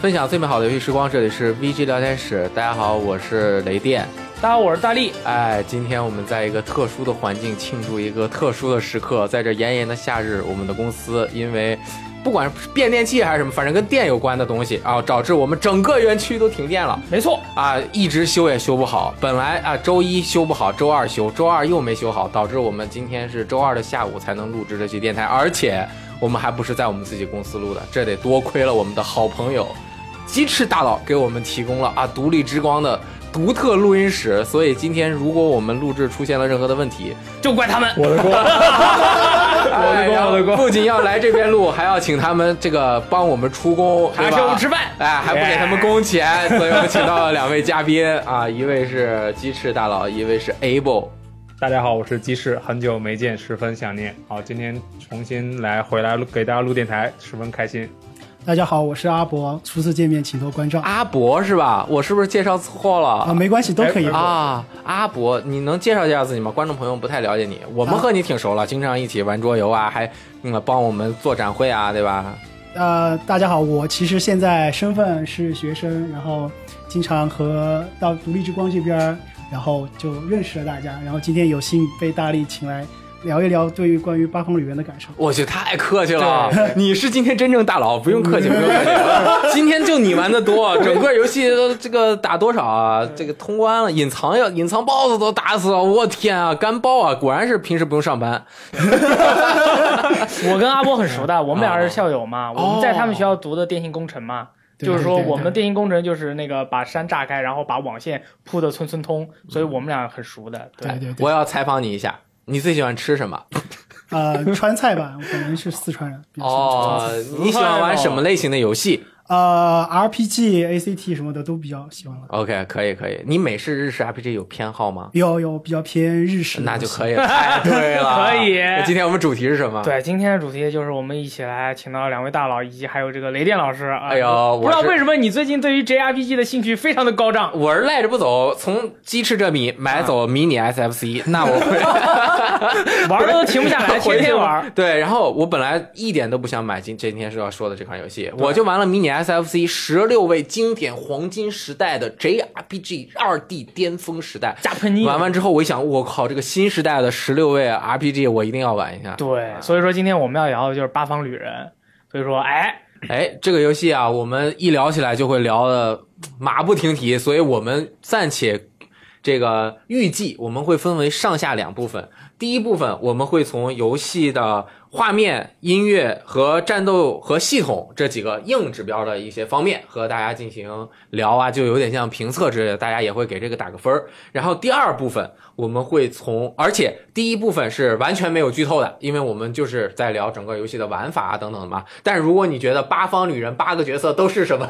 分享最美好的游戏时光，这里是 VG 聊天室。大家好，我是雷电。大家好，我是大力。哎，今天我们在一个特殊的环境庆祝一个特殊的时刻，在这炎炎的夏日，我们的公司因为不管是变电器还是什么，反正跟电有关的东西啊，导致我们整个园区都停电了。没错，啊，一直修也修不好。本来啊，周一修不好，周二修，周二又没修好，导致我们今天是周二的下午才能录制这期电台，而且我们还不是在我们自己公司录的，这得多亏了我们的好朋友鸡翅大佬给我们提供了啊独立之光的独特录音室，所以今天如果我们录制出现了任何的问题，就怪他们。我的锅，我的锅，我的工。不仅要来这边录，还要请他们这个帮我们出工，还要请我们吃饭，哎，还不给他们工钱，所以我们请到了两位嘉宾啊，一位是鸡翅大佬，一位是 Able。大家好，我是鸡翅，很久没见，十分想念。好，今天重新来回来录给大家录电台，十分开心。大家好，我是阿博，初次见面，请多关照。阿博是吧？我是不是介绍错了啊？没关系，都可以啊。阿博，你能介绍介绍自己吗？观众朋友不太了解你，我们和你挺熟了，经常一起玩桌游啊，还嗯帮我们做展会啊，对吧？呃，大家好，我其实现在身份是学生，然后经常和到独立之光这边，然后就认识了大家，然后今天有幸被大力请来。聊一聊对于关于八方旅人的感受。我去，太客气了！你是今天真正大佬，不用客气，不用客气。今天就你玩的多，整个游戏都这个打多少啊？这个通关了，隐藏要隐藏 BOSS 都打死了，我天啊，干爆啊！果然是平时不用上班。我跟阿波很熟的，我们俩是校友嘛，我们在他们学校读的电信工程嘛，就是说我们的电信工程就是那个把山炸开，然后把网线铺的村村通，所以我们俩很熟的。对对，我要采访你一下。你最喜欢吃什么？呃，川菜吧，我本人是四川人。哦，你喜欢玩什么类型的游戏？呃，RPG、ACT 什么的都比较喜欢了。OK，可以可以。你美式、日式 RPG 有偏好吗？有有，比较偏日式。那就可以了。太对了，可以。今天我们主题是什么？对，今天的主题就是我们一起来请到两位大佬，以及还有这个雷电老师。哎呦，不知道为什么你最近对于 JRPG 的兴趣非常的高涨。我是赖着不走，从鸡翅这米买走迷你 SFC，那我会 玩的都停不下来，天天玩。对，然后我本来一点都不想买今今天是要说的这款游戏，我就玩了迷你 SFC 十六位经典黄金时代的 JRPG 二 D 巅峰时代。加喷你玩完之后，我一想，我靠，这个新时代的十六位 RPG 我一定要玩一下。对，所以说今天我们要聊的就是八方旅人。所以说，哎哎，这个游戏啊，我们一聊起来就会聊的马不停蹄，所以我们暂且这个预计我们会分为上下两部分。第一部分我们会从游戏的画面、音乐和战斗和系统这几个硬指标的一些方面和大家进行聊啊，就有点像评测之类的，大家也会给这个打个分儿。然后第二部分我们会从，而且第一部分是完全没有剧透的，因为我们就是在聊整个游戏的玩法啊等等的嘛。但是如果你觉得八方旅人八个角色都是什么，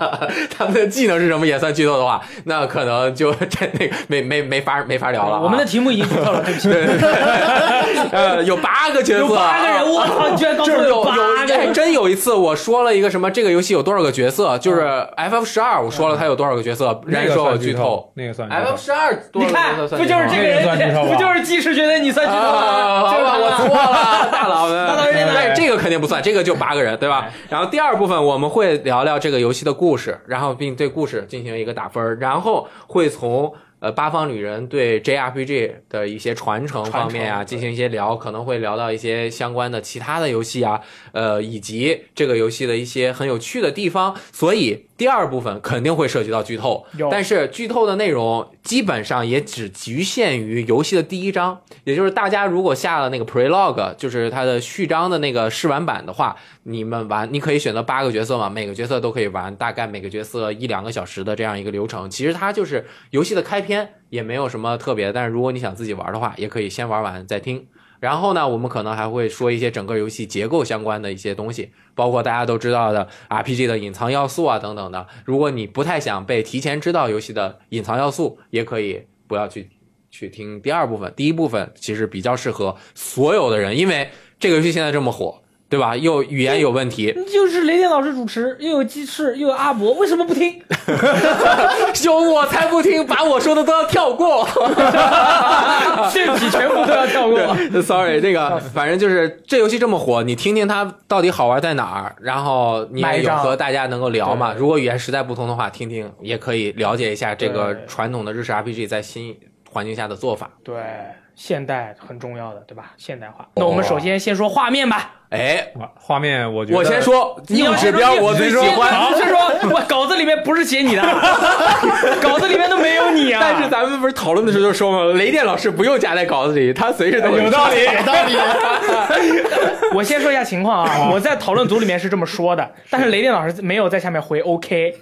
他们的技能是什么也算剧透的话，那可能就真那个没没没法没法聊了。我们的题目已经剧透了，对不起。呃，有八个角色，有八个人，我操！你居然告诉我有八个！还真有一次我说了一个什么，这个游戏有多少个角色？就是 FF 十二，我说了它有多少个角色，人家说我剧透，那个算 FF 十二，你看，不就是这个人？不就是技师觉得你算剧透吗？好吧，我错了，大佬们。大佬这个肯定不算，这个就八个人，对吧？然后第二部分我们会聊聊这个游戏的故事，然后并对故事进行一个打分，然后会从。呃，八方旅人对 JRPG 的一些传承方面啊，进行一些聊，可能会聊到一些相关的其他的游戏啊，呃，以及这个游戏的一些很有趣的地方。所以第二部分肯定会涉及到剧透，但是剧透的内容基本上也只局限于游戏的第一章，也就是大家如果下了那个 Prelog，就是它的序章的那个试玩版的话，你们玩你可以选择八个角色嘛，每个角色都可以玩，大概每个角色一两个小时的这样一个流程。其实它就是游戏的开。篇也没有什么特别，但是如果你想自己玩的话，也可以先玩完再听。然后呢，我们可能还会说一些整个游戏结构相关的一些东西，包括大家都知道的 RPG 的隐藏要素啊等等的。如果你不太想被提前知道游戏的隐藏要素，也可以不要去去听第二部分。第一部分其实比较适合所有的人，因为这个游戏现在这么火。对吧？又语言有问题，就是雷电老师主持，又有鸡翅，又有阿伯，为什么不听？就我才不听，把我说的都要跳过。题全部都要跳过。Sorry，这个反正就是这游戏这么火，你听听它到底好玩在哪儿，然后你也有和大家能够聊嘛。对如果语言实在不通的话，听听也可以了解一下这个对传统的日式 RPG 在新环境下的做法。对，现代很重要的，对吧？现代化。那我们首先先说画面吧。哎，哇画面我觉得我先说硬指标，我最喜欢。是说 我稿子里面不是写你的，稿子里面都没有你啊。但是咱们不是讨论的时候就说嘛，雷电老师不用夹在稿子里，他随时都有道理，有道理。我先说一下情况啊，我在讨论组里面是这么说的，但是雷电老师没有在下面回 OK？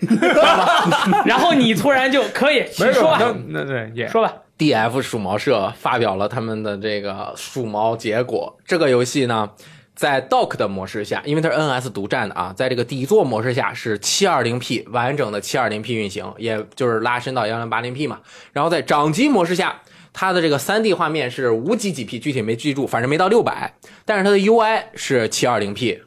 然后你突然就可以，请没有说吧，那那对也说吧。DF 鼠毛社发表了他们的这个鼠毛结果。这个游戏呢，在 Dock 的模式下，因为它是 NS 独占的啊，在这个底座模式下是 720P 完整的 720P 运行，也就是拉伸到 1080P 嘛。然后在掌机模式下，它的这个 3D 画面是无几几 P，具体没记住，反正没到600，但是它的 UI 是 720P，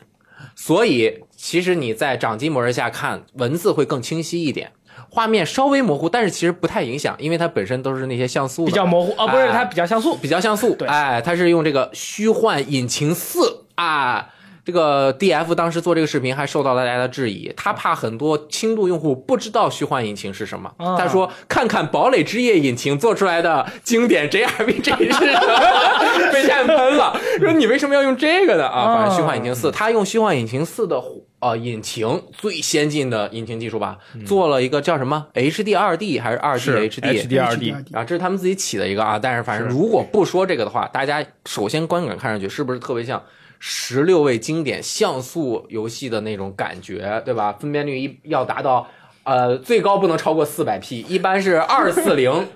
所以其实你在掌机模式下看文字会更清晰一点。画面稍微模糊，但是其实不太影响，因为它本身都是那些像素的比较模糊啊，不是哎它比较像素，比较像素，对哎，它是用这个虚幻引擎四啊。这个 DF 当时做这个视频还受到了大家的质疑，他怕很多轻度用户不知道虚幻引擎是什么。啊他说：“看看堡垒之夜引擎做出来的经典 JRPG 是什么？” 被战喷了，说你为什么要用这个呢？啊，啊反正虚幻引擎四，他用虚幻引擎四的呃引擎最先进的引擎技术吧，做了一个叫什么 HD 二 D 还是二 D 是 HD HD 二 D，啊，这是他们自己起的一个啊，但是反正如果不说这个的话，大家首先观感看上去是不是特别像十六位经典像素游戏的那种感觉，对吧？分辨率一要达到呃最高不能超过四百 P，一般是二四零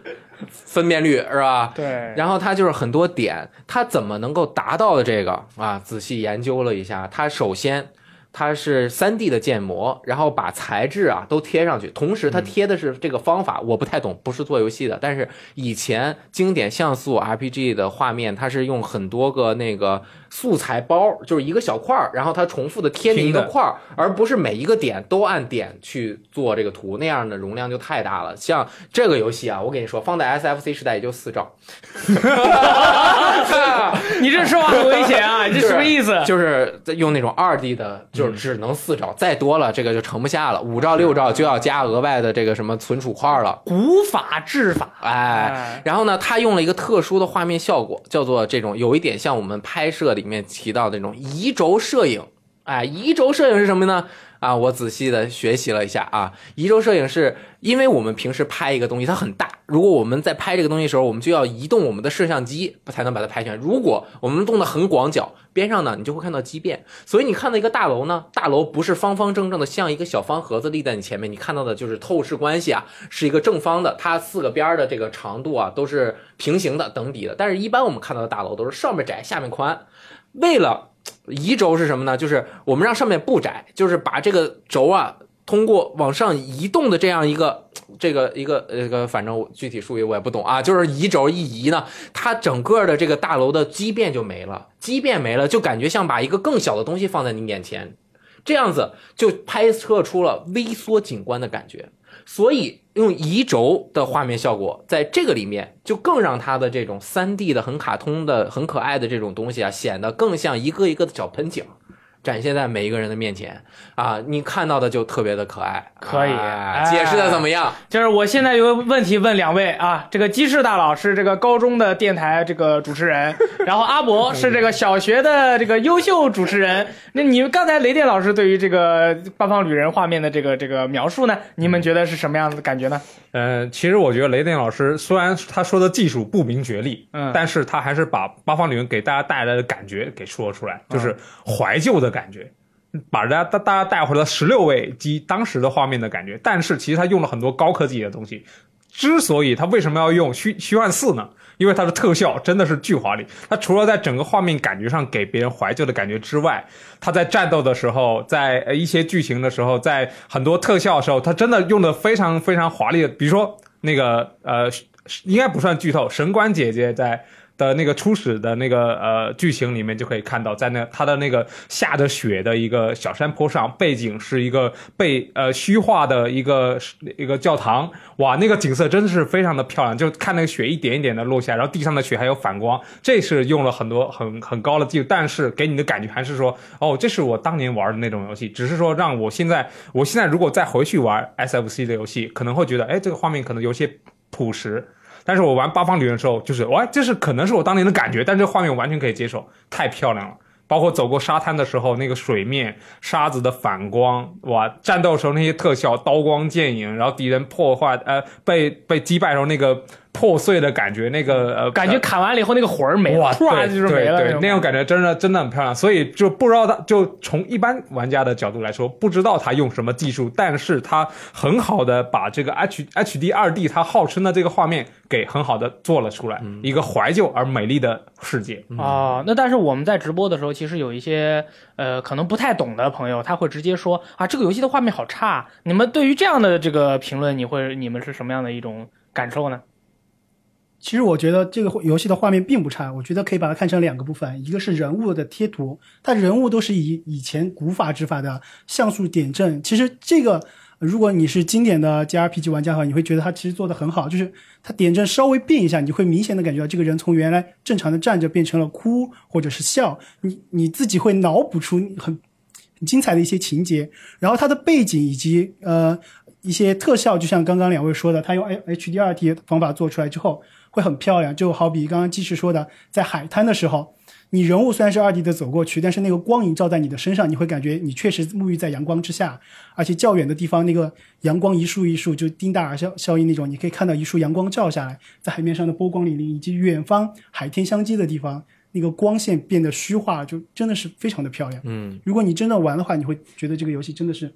分辨率是吧？对，然后它就是很多点，它怎么能够达到的这个啊？仔细研究了一下，它首先它是3 D 的建模，然后把材质啊都贴上去，同时它贴的是这个方法，我不太懂，不是做游戏的，但是以前经典像素 RPG 的画面，它是用很多个那个素材包，就是一个小块儿，然后它重复的贴进一个块儿，而不是每一个点都按点去做这个图，那样的容量就太大了。像这个游戏啊，我跟你说，放在 SFC 时代也就四兆。你这说话很危险啊！你这什么意思？就是用那种二 D 的，就是只能四兆，再多了这个就盛不下了，五兆六兆就要加额外的这个什么存储块了。古法制法，哎哎，然后呢，他用了一个特殊的画面效果，叫做这种有一点像我们拍摄里面提到的那种移轴摄影。哎，移轴摄影是什么呢？啊，我仔细的学习了一下啊，移轴摄影是因为我们平时拍一个东西它很大，如果我们在拍这个东西的时候，我们就要移动我们的摄像机才能把它拍全。如果我们动的很广角，边上呢你就会看到畸变。所以你看到一个大楼呢，大楼不是方方正正的像一个小方盒子立在你前面，你看到的就是透视关系啊，是一个正方的，它四个边的这个长度啊都是平行的等底的。但是一般我们看到的大楼都是上面窄下面宽，为了移轴是什么呢？就是我们让上面不窄，就是把这个轴啊，通过往上移动的这样一个这个一个呃这个，反正具体术语我也不懂啊，就是移轴一移呢，它整个的这个大楼的畸变就没了，畸变没了，就感觉像把一个更小的东西放在你眼前，这样子就拍摄出了微缩景观的感觉。所以用移轴的画面效果，在这个里面就更让它的这种三 D 的很卡通的、很可爱的这种东西啊，显得更像一个一个的小盆景。展现在每一个人的面前啊，你看到的就特别的可爱。可以解释的怎么样？就是我现在有个问题问两位啊，这个鸡翅大佬是这个高中的电台这个主持人，然后阿伯是这个小学的这个优秀主持人。那你们刚才雷电老师对于这个八方旅人画面的这个这个描述呢，你们觉得是什么样的感觉呢？呃，其实我觉得雷电老师虽然他说的技术不明觉厉，嗯但是他还是把八方旅人给大家带来的感觉给说了出来，就是怀旧的感觉，把大家大家带回了十六位机当时的画面的感觉。但是其实他用了很多高科技的东西。之所以他为什么要用虚虚幻四呢？因为它的特效真的是巨华丽。它除了在整个画面感觉上给别人怀旧的感觉之外，它在战斗的时候，在一些剧情的时候，在很多特效的时候，它真的用的非常非常华丽的。比如说那个呃，应该不算剧透，神官姐姐在的那个初始的那个呃剧情里面就可以看到，在那它的那个下着雪的一个小山坡上，背景是一个被呃虚化的一个一个教堂，哇，那个景色真的是非常的漂亮，就看那个雪一点一点的落下，然后地上的雪还有反光，这是用了很多很很高的技术，但是给你的感觉还是说，哦，这是我当年玩的那种游戏，只是说让我现在我现在如果再回去玩 SFC 的游戏，可能会觉得，哎，这个画面可能有些朴实。但是我玩八方旅人的时候，就是哇，这是可能是我当年的感觉，但这画面完全可以接受，太漂亮了。包括走过沙滩的时候，那个水面沙子的反光，哇，战斗时候那些特效，刀光剑影，然后敌人破坏，呃，被被击败时候那个破碎的感觉，那个呃，感觉砍完了以后那个魂儿没了，哇，突然就是没了对对那种感觉真的真的很漂亮。所以就不知道他，就从一般玩家的角度来说，不知道他用什么技术，但是他很好的把这个 H H D 二 D 它号称的这个画面给很好的做了出来，一个怀旧而美丽的世界。啊，那但是我们在直播的时候，其实有一些呃可能不太懂的朋友，他会直接说啊，这个游戏的画面好差。你们对于这样的这个评论，你会你们是什么样的一种感受呢？其实我觉得这个游戏的画面并不差，我觉得可以把它看成两个部分，一个是人物的贴图，它人物都是以以前古法执法的像素点阵。其实这个如果你是经典的 JRPG 玩家的话，你会觉得它其实做的很好，就是它点阵稍微变一下，你会明显的感觉到这个人从原来正常的站着变成了哭或者是笑，你你自己会脑补出很很精彩的一些情节，然后它的背景以及呃一些特效，就像刚刚两位说的，它用 HDR T 方法做出来之后会很漂亮，就好比刚刚技师说的，在海滩的时候，你人物虽然是二 D 的走过去，但是那个光影照在你的身上，你会感觉你确实沐浴在阳光之下，而且较远的地方那个阳光一束一束就丁达尔效效应那种，你可以看到一束阳光照下来，在海面上的波光粼粼，以及远方海天相接的地方。那个光线变得虚化，就真的是非常的漂亮。嗯，如果你真的玩的话，你会觉得这个游戏真的是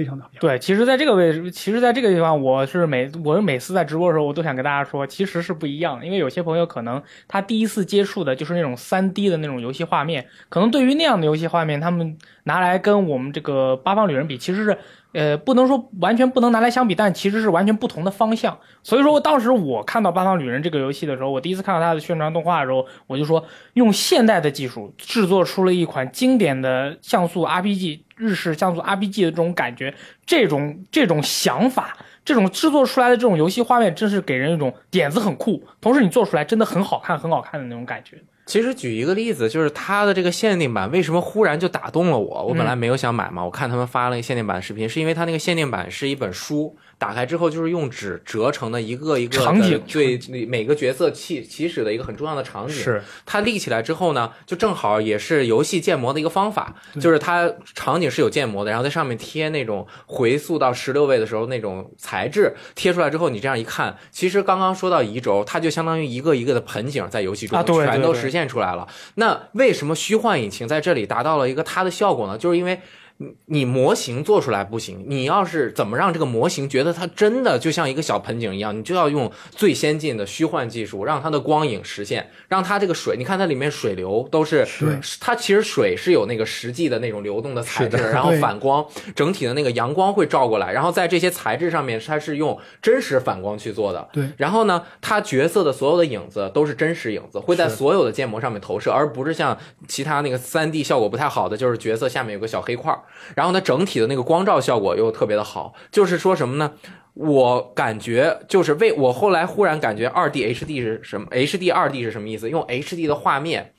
非常的漂亮。对，其实在这个位置，其实在这个地方，我是每我每次在直播的时候，我都想跟大家说，其实是不一样的。因为有些朋友可能他第一次接触的就是那种三 D 的那种游戏画面，可能对于那样的游戏画面，他们拿来跟我们这个八方旅人比，其实是呃不能说完全不能拿来相比，但其实是完全不同的方向。所以说，当时我看到八方旅人这个游戏的时候，我第一次看到它的宣传动画的时候，我就说用现代的技术制作出了一款经典的像素 RPG。日式像素 RPG 的这种感觉，这种这种想法，这种制作出来的这种游戏画面，真是给人一种点子很酷，同时你做出来真的很好看，很好看的那种感觉。其实举一个例子，就是它的这个限定版为什么忽然就打动了我？我本来没有想买嘛，我看他们发了一个限定版视频，是因为它那个限定版是一本书，打开之后就是用纸折成的一个一个场景对每个角色起起始的一个很重要的场景。是它立起来之后呢，就正好也是游戏建模的一个方法，就是它场景是有建模的，然后在上面贴那种回溯到十六位的时候那种材质，贴出来之后，你这样一看，其实刚刚说到移轴，它就相当于一个一个的盆景在游戏中全都实现出来了。那为什么虚幻引擎在这里达到了一个它的效果呢？就是因为。你你模型做出来不行，你要是怎么让这个模型觉得它真的就像一个小盆景一样，你就要用最先进的虚幻技术，让它的光影实现，让它这个水，你看它里面水流都是，对它其实水是有那个实际的那种流动的材质，然后反光，整体的那个阳光会照过来，然后在这些材质上面，它是用真实反光去做的。对然后呢，它角色的所有的影子都是真实影子，会在所有的建模上面投射，而不是像其他那个三 D 效果不太好的，就是角色下面有个小黑块儿。然后呢，整体的那个光照效果又特别的好，就是说什么呢？我感觉就是为我后来忽然感觉二 D HD 是什么？HD 二 D 是什么意思？用 HD 的画面。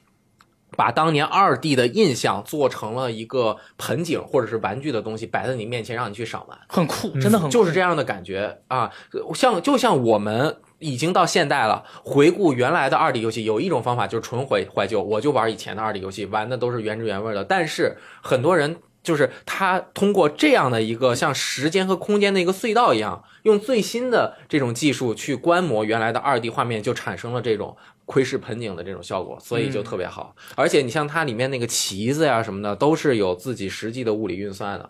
把当年二 D 的印象做成了一个盆景或者是玩具的东西摆在你面前，让你去赏玩。很酷，真的很酷。就是这样的感觉啊，像就像我们已经到现代了，回顾原来的二 D 游戏，有一种方法就是纯怀怀旧，我就玩以前的二 D 游戏，玩的都是原汁原味的。但是很多人就是他通过这样的一个像时间和空间的一个隧道一样，用最新的这种技术去观摩原来的二 D 画面，就产生了这种。窥视盆景的这种效果，所以就特别好。而且你像它里面那个旗子呀什么的，都是有自己实际的物理运算的，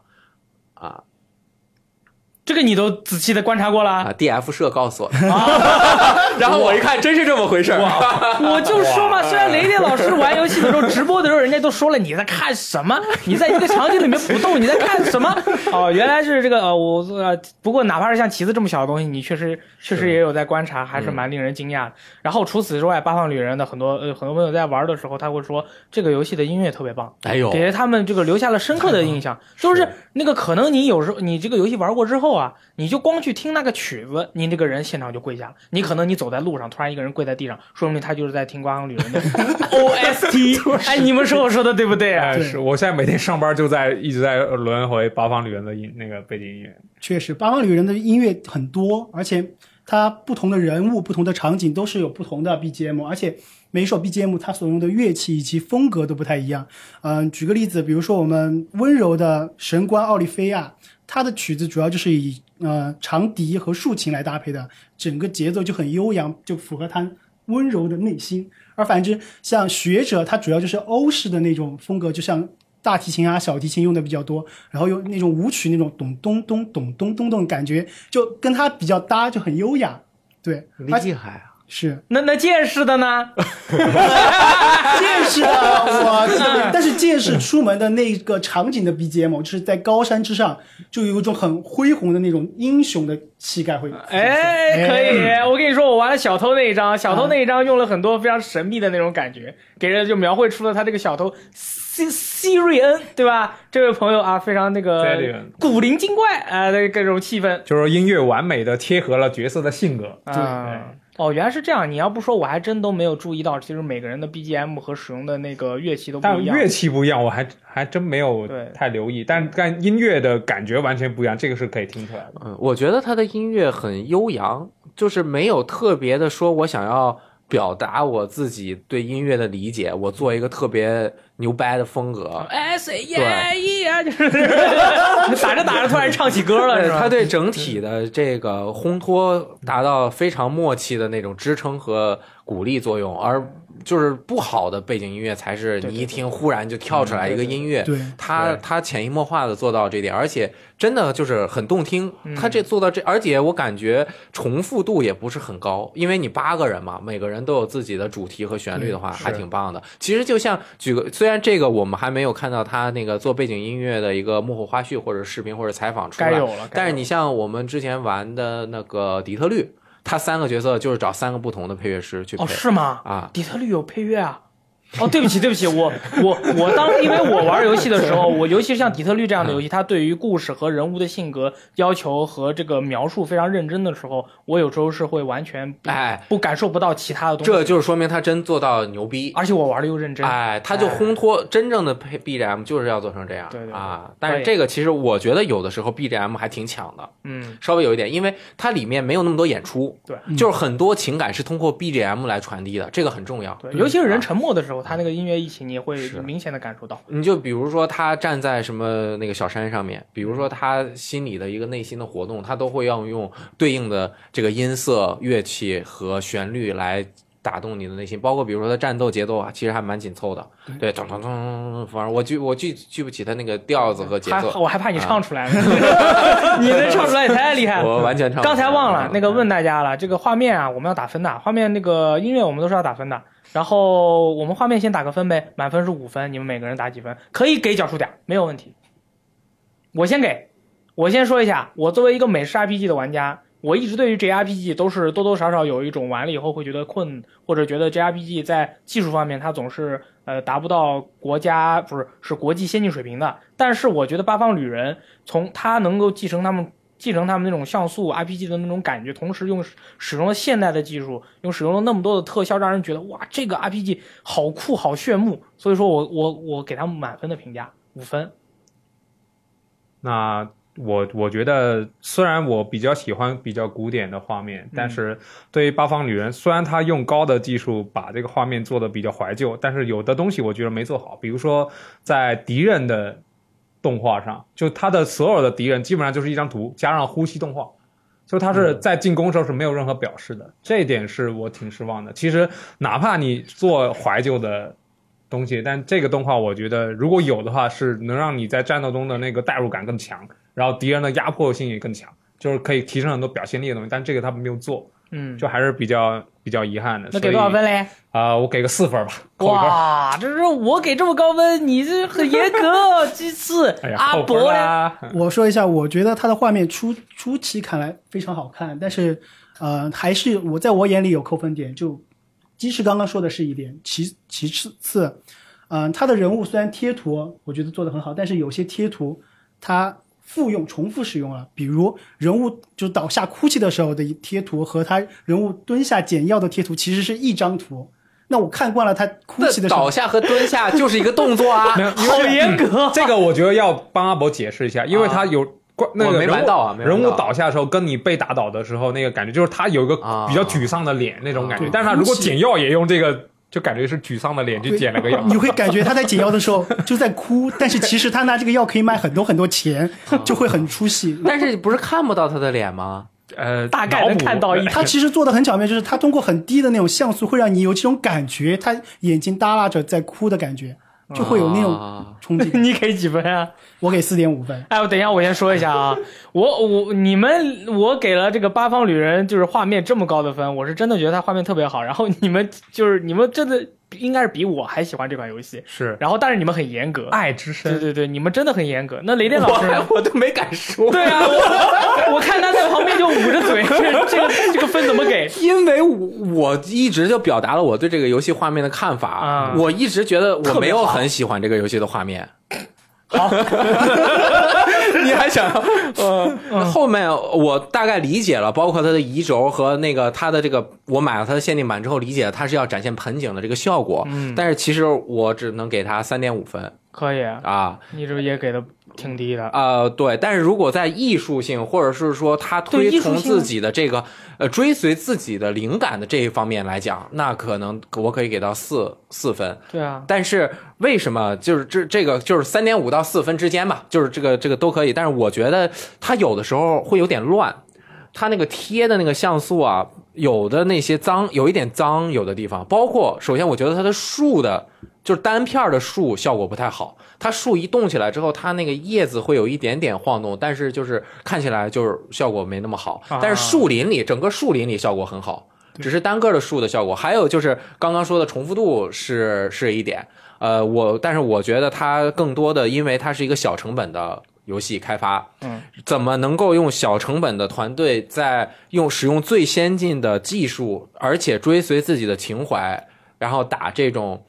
啊，这个你都仔细的观察过了。啊，DF 社告诉我的，然后我一看，真是这么回事儿。我就说嘛，虽然雷电老师玩游戏的时候直播的时候，人家都说了你在看什么，你在一个场景里面不动，你在看什么？哦，原来是这个呃，我呃，不过哪怕是像旗子这么小的东西，你确实确实也有在观察，还是蛮令人惊讶的。然后除此之外，八方旅人的很多呃很多朋友在玩的时候，他会说这个游戏的音乐特别棒，哎呦，给他们这个留下了深刻的印象。就是那个可能你有时候你这个游戏玩过之后啊，你就光去听那个曲子，你这个人现场就跪下了。你可能你走在路上，突然一个人跪在地上，说明他就是在听《八方旅人 》的 OST。哎，你们说我说的对不对啊？哎，是我现在每天上班就在一直在轮回八方旅人的音那个背景音乐。确实，八方旅人的音乐很多，而且它不同的人物、不同的场景都是有不同的 BGM，而且每一首 BGM 它所用的乐器以及风格都不太一样。嗯、举个例子，比如说我们温柔的神官奥利菲亚，它的曲子主要就是以呃长笛和竖琴来搭配的，整个节奏就很悠扬，就符合他温柔的内心。而反之，像学者，他主要就是欧式的那种风格，就像大提琴啊、小提琴用的比较多，然后用那种舞曲那种咚咚咚咚咚咚咚感觉，就跟它比较搭，就很优雅。对，厉害！是那那剑士的呢？剑士的，我天！但是剑士出门的那个场景的 BGM，就是在高山之上，就有一种很恢宏的那种英雄的气概会。哎，可以！我跟你说，我玩了小偷那一张，小偷那一张用了很多非常神秘的那种感觉，给人就描绘出了他这个小偷西西瑞恩，对吧？这位朋友啊，非常那个古灵精怪啊的各种气氛就是音乐完美的贴合了角色的性格。啊。哦，原来是这样！你要不说，我还真都没有注意到，其实每个人的 BGM 和使用的那个乐器都不一样。但乐器不一样，我还还真没有对太留意。但但音乐的感觉完全不一样，这个是可以听出来的。嗯，我觉得他的音乐很悠扬，就是没有特别的说我想要表达我自己对音乐的理解，我做一个特别牛掰的风格。S A 耶耶啊，就是 打着打着突然唱起歌了，是吧？他对整体的这个烘托达到非常默契的那种支撑和鼓励作用，而就是不好的背景音乐才是你一听忽然就跳出来一个音乐，对他他潜移默化的做到这点，而且真的就是很动听。嗯他这做到这，而且我感觉重复度也不是很高，因为你八个人嘛，每个人都有自己的主题和旋律的话，还挺棒的。其实就像举个，虽然这个我们还没有看到他那个做背景音乐的一个幕后花絮或者视频或者采访出来，该有了。但是你像我们之前玩的那个底特律，他三个角色就是找三个不同的配乐师去配哦，是吗？啊。底特律有配乐啊。哦，对不起，对不起，我我我当因为我玩游戏的时候，我尤其是像底特律这样的游戏，它对于故事和人物的性格要求和这个描述非常认真的时候，我有时候是会完全不哎，不感受不到其他的东西。这就是说明他真做到牛逼。而且我玩的又认真。哎，他就烘托真正的配 BGM 就是要做成这样，对对对啊。但是这个其实我觉得有的时候 BGM 还挺强的，嗯，稍微有一点，因为它里面没有那么多演出，对，就是很多情感是通过 BGM 来传递的，这个很重要。对，尤其是人啊沉默的时候，他那个音乐一起，你也会是明显的感受到。你就比如说他站在什么那个小山上面，比如说他心里的一个内心的活动，他都会要用对应的这个音色、乐器和旋律来打动你的内心。包括比如说他战斗节奏啊，其实还蛮紧凑的，对，咚咚咚，反正我记我记记不起他那个调子和节奏，我还怕你唱出来呢 你能唱出来也太厉害了。我完全唱。刚才忘了嗯那个问大家了，这个画面啊，我们要打分的，画面那个音乐我们都是要打分的。然后我们画面先打个分呗，满分是五分，你们每个人打几分？可以给脚数点，没有问题。我先给，我先说一下，我作为一个美式 RPG 的玩家，我一直对于 JRPG 都是多多少少有一种玩了以后会觉得困，或者觉得 JRPG 在技术方面它总是呃达不到国家不是是国际先进水平的。但是我觉得八方旅人从它能够继承他们继承他们那种像素 RPG 的那种感觉，同时用使用了现代的技术，用使用了那么多的特效，让人觉得哇，这个 RPG 好酷好炫目。所以说我我我给他们满分的评价五分。那我我觉得，虽然我比较喜欢比较古典的画面，但是对于八方旅人，虽然他用高的技术把这个画面做的比较怀旧，但是有的东西我觉得没做好，比如说在敌人的动画上，就他的所有的敌人基本上就是一张图加上呼吸动画。就他是在进攻的时候是没有任何表示的，这一点是我挺失望的。其实哪怕你做怀旧的东西，但这个动画我觉得如果有的话，是能让你在战斗中的那个代入感更强，然后敌人的压迫性也更强。就是可以提升很多表现力的东西，但这个他们没有做，嗯，就还是比较比较遗憾的。那给多少分嘞？啊、我给个四分吧，扣分。哇，这是我给这么高分，你这很严格。其次，哎，阿伯嘞，我说一下，我觉得它的画面初初期看来非常好看，但是呃，还是我在我眼里有扣分点。就鸡翅刚刚说的是一点，其其次次，嗯、他的人物虽然贴图我觉得做的很好，但是有些贴图它复用、重复使用了，比如人物就倒下哭泣的时候的贴图和他人物蹲下捡药的贴图其实是一张图。那我看惯了他哭泣的时候倒，下和蹲下就是一个动作啊 好严格。这个我觉得要帮阿伯解释一下，因为他有关那个人物人物倒下的时候，跟你被打倒的时候那个感觉，就是他有一个啊比较沮丧的脸那种感觉。但是他如果捡药也用这个，就感觉是沮丧的脸就捡了个药。你会感觉他在解药的时候就在哭，但是其实他拿这个药可以卖很多很多钱，就会很出戏。但是不是看不到他的脸吗？呃，大概能看到一他其实做的很巧妙，就是他通过很低的那种像素，会让你有这种感觉，他眼睛耷拉着在哭的感觉，就会有那种啊冲击感。你给几分啊？我给四点五分。哎，我等一下，我先说一下啊，我我你们我给了这个八方旅人就是画面这么高的分，我是真的觉得它画面特别好。然后你们就是你们真的应该是比我还喜欢这款游戏，是然后但是你们很严格，爱之深。对对对，你们真的很严格。那雷电老师？我我都没敢说，对啊，我我看他在旁边就捂着嘴，这这个这个分怎么给？因为我我一直就表达了我对这个游戏画面的看法。啊我一直觉得我没有很喜欢这个游戏的画面。好，呃，后面我大概理解了，包括它的移轴和那个它的这个，我买了它的限定版之后，理解了它是要展现盆景的这个效果。嗯但是其实我只能给它三点五分可以，啊。你这也给的挺低的。呃，对，但是如果在艺术性，或者是说他推崇自己的这个呃追随自己的灵感的这一方面来讲，那可能我可以给到四四分。对啊，但是为什么就是这这个就是三点五到四分之间吧，就是这个这个都可以。但是我觉得他有的时候会有点乱，他那个贴的那个像素啊，有的那些脏，有一点脏，有的地方，包括首先我觉得它的树的，就是单片的树效果不太好。它树一动起来之后，它那个叶子会有一点点晃动，但是就是看起来就是效果没那么好啊。但是树林里，整个树林里效果很好。只是单个的树的效果，还有就是刚刚说的重复度是是一点，呃，我但是我觉得它更多的，因为它是一个小成本的游戏开发，嗯，怎么能够用小成本的团队在用使用最先进的技术，而且追随自己的情怀，然后打这种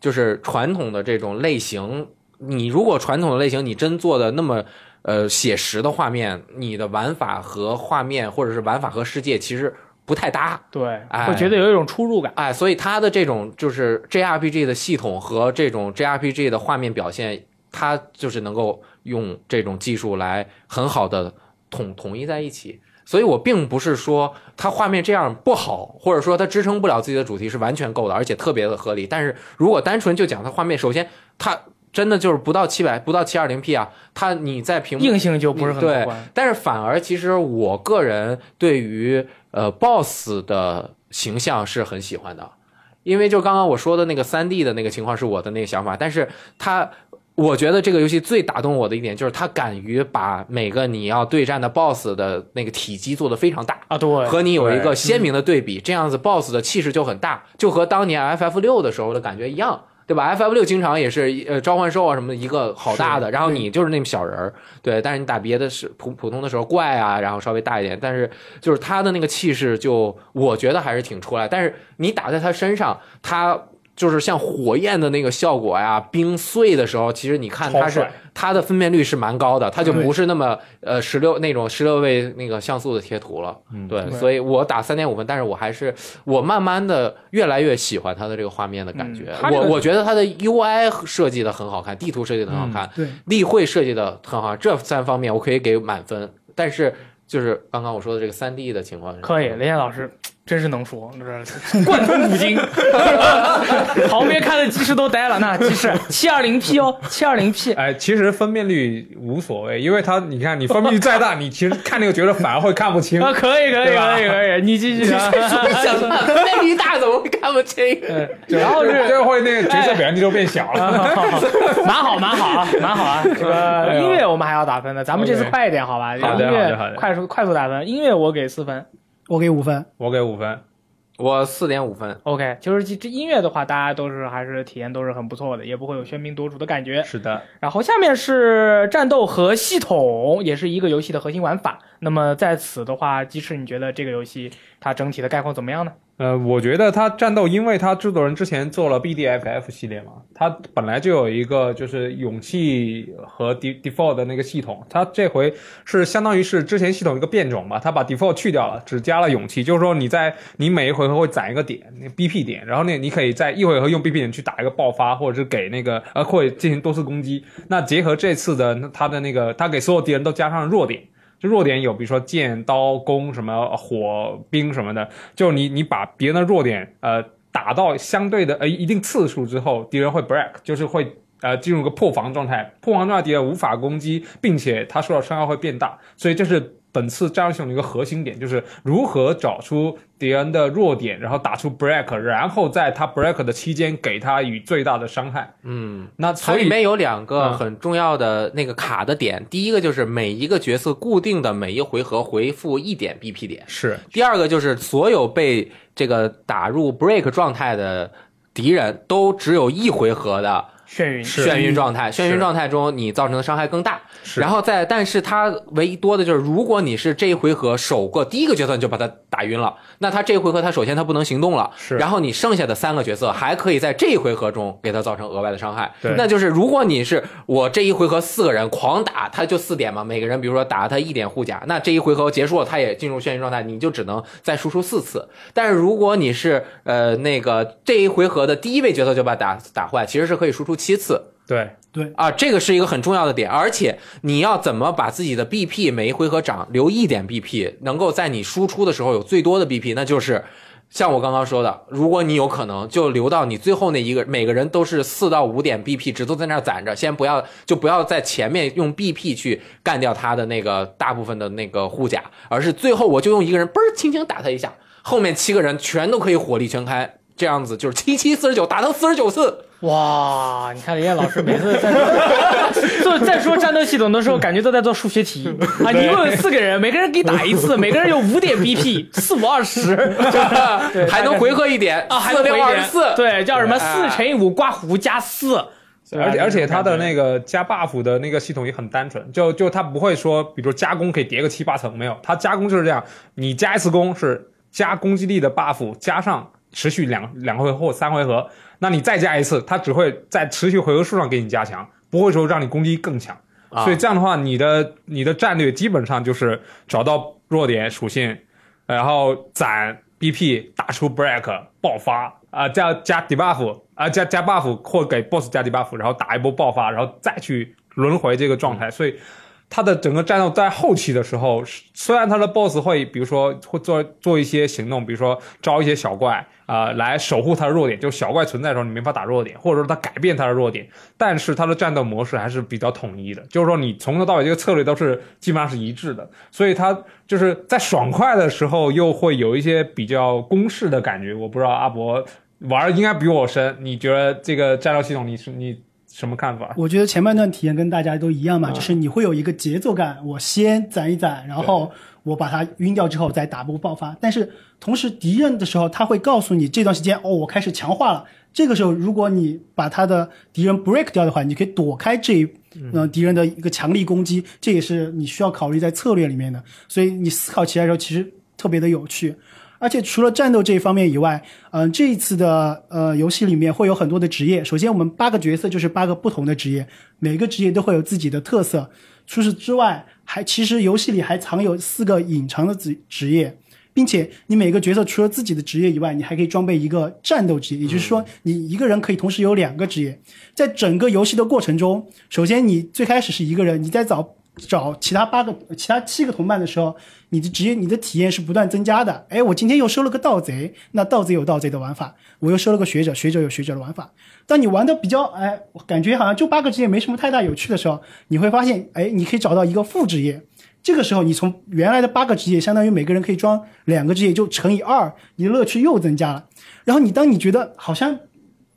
就是传统的这种类型。你如果传统的类型你真做的那么呃写实的画面，你的玩法和画面或者是玩法和世界其实不太搭。对，哎会觉得有一种出入感。哎，所以它的这种就是 JRPG 的系统和这种 JRPG 的画面表现，它就是能够用这种技术来很好的统统一在一起。所以我并不是说它画面这样不好，或者说它支撑不了自己的主题是完全够的，而且特别的合理。但是如果单纯就讲它画面，首先它真的就是不到七百，不到七二零 P 啊，它你在屏幕硬性就不是很可对。，但是反而其实我个人对于呃 BOSS 的形象是很喜欢的，因为就刚刚我说的那个三 D 的那个情况是我的那个想法，但是它。我觉得这个游戏最打动我的一点就是它敢于把每个你要对战的 BOSS 的那个体积做得非常大，啊，对，和你有一个鲜明的对比，这样子 BOSS 的气势就很大，就和当年 FF 六的时候的感觉一样，对吧？FF 六经常也是呃召唤兽啊什么的一个好大的，然后你就是那么小人儿，对，但是你打别的是普普通的时候怪啊，然后稍微大一点，但是就是他的那个气势就我觉得还是挺出来，但是你打在他身上，他。就是像火焰的那个效果呀，冰碎的时候，其实你看它是它的分辨率是蛮高的，它就不是那么呃十六那种十六位那个像素的贴图了。嗯。对，所以我打三点五分，但是我还是我慢慢的越来越喜欢它的这个画面的感觉。我我觉得它的 UI 设计的很好看，地图设计的很好看，对，例会设计的很好看，这三方面我可以给满分。但是就是刚刚我说的这个三 D 的情况，可以，雷燕老师真是能说，这 是贯通古今，旁边看的的技师都呆了。那技师七二零 P 哦，七二零 P。哎，其实分辨率无所谓，因为它你看你分辨率再大，你其实看那个角色反而会看不清。啊，可以可以可以可以，你继续 分辨率大怎么会看不清？然后是就会那个角色表现力都变小了。蛮好，蛮好啊，蛮好啊。这个音乐我们还要打分的，咱们这次快一点，好吧？音乐快速快速打分。音乐我给四分我给五分。我给五分。我四点五分。，OK。就是这这音乐的话，大家都是还是体验都是很不错的，也不会有喧宾夺主的感觉。是的，然后下面是战斗和系统，也是一个游戏的核心玩法。那么在此的话，鸡翅，你觉得这个游戏它整体的概况怎么样呢？呃，我觉得它战斗，因为它制作人之前做了 BDFF 系列嘛，它本来就有一个就是勇气和 de default 的那个系统，它这回是相当于是之前系统一个变种吧，它把 default 去掉了，只加了勇气，就是说你在你每一回合会攒一个点，那 BP 点，然后呢，你可以在一回合用 BP 点去打一个爆发，或者是给那个呃，会进行多次攻击。那结合这次的他的那个，它给所有敌人都加上了弱点。就弱点有，比如说剑、刀、弓什么火、冰什么的，就你你把别人的弱点呃打到相对的呃一定次数之后，敌人会 break，就是会呃进入个破防状态，破防状态敌人无法攻击，并且他受到伤害会变大，所以这是本次战术系统的一个核心点，就是如何找出敌人的弱点，然后打出 break，然后在他 break 的期间给他以最大的伤害。嗯，那所以它里面有两个嗯很重要的那个卡的点，第一个就是每一个角色固定的每一回合回复一点 BP 点，是第二个就是所有被这个打入 break 状态的敌人都只有一回合的眩晕眩晕状态，眩晕状态中你造成的伤害更大。是然后在，但是它唯一多的就是，如果你是这一回合首个第一个角色你就把他打晕了，那他这一回合他首先他不能行动了，是然后你剩下的三个角色还可以在这一回合中给他造成额外的伤害。对那就是如果你是我这一回合四个人狂打，他就四点嘛，每个人比如说打他一点护甲，那这一回合结束了，他也进入眩晕状态，你就只能再输出四次。但是如果你是呃那个这一回合的第一位角色就把打打坏，其实是可以输出七次。对对啊，这个是一个很重要的点，而且你要怎么把自己的 BP 每一回合涨留一点 BP，能够在你输出的时候有最多的 BP，那就是像我刚刚说的，如果你有可能就留到你最后那一个，每个人都是四到五点 BP，只都在那儿攒着，先不要就不要在前面用 BP 去干掉他的那个大部分的那个护甲，而是最后我就用一个人嘣儿轻轻打他一下，后面七个人全都可以火力全开。这样子就是七七四十九，打到四十九次，哇，你看李燕老师每次在 做在说战斗系统的时候，感觉都在做数学题。啊！你一共有四个人，每个人给打一次，每个人有五点 BP，四五二十，对。还能回合一点啊，还能回合二十四，对，叫什么四哎乘以五刮胡加四，而且而且它的那个加 buff 的那个系统也很单纯，就就它不会说，比如加工可以叠个七八层，没有，它加工就是这样，你加一次攻是加攻击力的 buff 加上持续两两回合或三回合，那你再加一次，它只会在持续回合数上给你加强，不会说让你攻击更强。啊所以这样的话，你的你的战略基本上就是找到弱点属性，然后攒 BP 打出 break 爆发啊、加加 debuff 啊、加加 buff 或给 boss 加 debuff，然后打一波爆发，然后再去轮回这个状态。所以它的整个战斗在后期的时候，虽然它的 boss 会比如说会做做一些行动，比如说招一些小怪啊、来守护它的弱点，就小怪存在的时候你没法打弱点，或者说它改变它的弱点，但是它的战斗模式还是比较统一的，就是说你从头到尾这个策略都是基本上是一致的，所以它就是在爽快的时候又会有一些比较公式的感觉。我不知道阿伯玩应该比我深，你觉得这个战斗系统你是你什么看法？我觉得前半段体验跟大家都一样嘛，就是你会有一个节奏感，我先攒一攒，然后我把它晕掉之后再打波爆发。但是同时敌人的时候，他会告诉你这段时间哦，我开始强化了。这个时候，如果你把他的敌人 break 掉的话，你可以躲开这一呃敌人的一个强力攻击，这也是你需要考虑在策略里面的。所以你思考起来的时候，其实特别的有趣。而且除了战斗这一方面以外，嗯、这一次的呃游戏里面会有很多的职业。首先，我们八个角色就是八个不同的职业，每个职业都会有自己的特色。除此之外，还其实游戏里还藏有四个隐藏的职职业，并且你每个角色除了自己的职业以外，你还可以装备一个战斗职业，也就是说，你一个人可以同时有两个职业。在整个游戏的过程中，首先你最开始是一个人，你在找找其他八个、其他七个同伴的时候，你的职业、你的体验是不断增加的。哎，我今天又收了个盗贼，那盗贼有盗贼的玩法；我又收了个学者，学者有学者的玩法。当你玩的比较，哎，感觉好像就八个职业没什么太大有趣的时候，你会发现，哎，你可以找到一个副职业。这个时候，你从原来的八个职业，相当于每个人可以装两个职业，就乘以二，你的乐趣又增加了。然后你当你觉得好像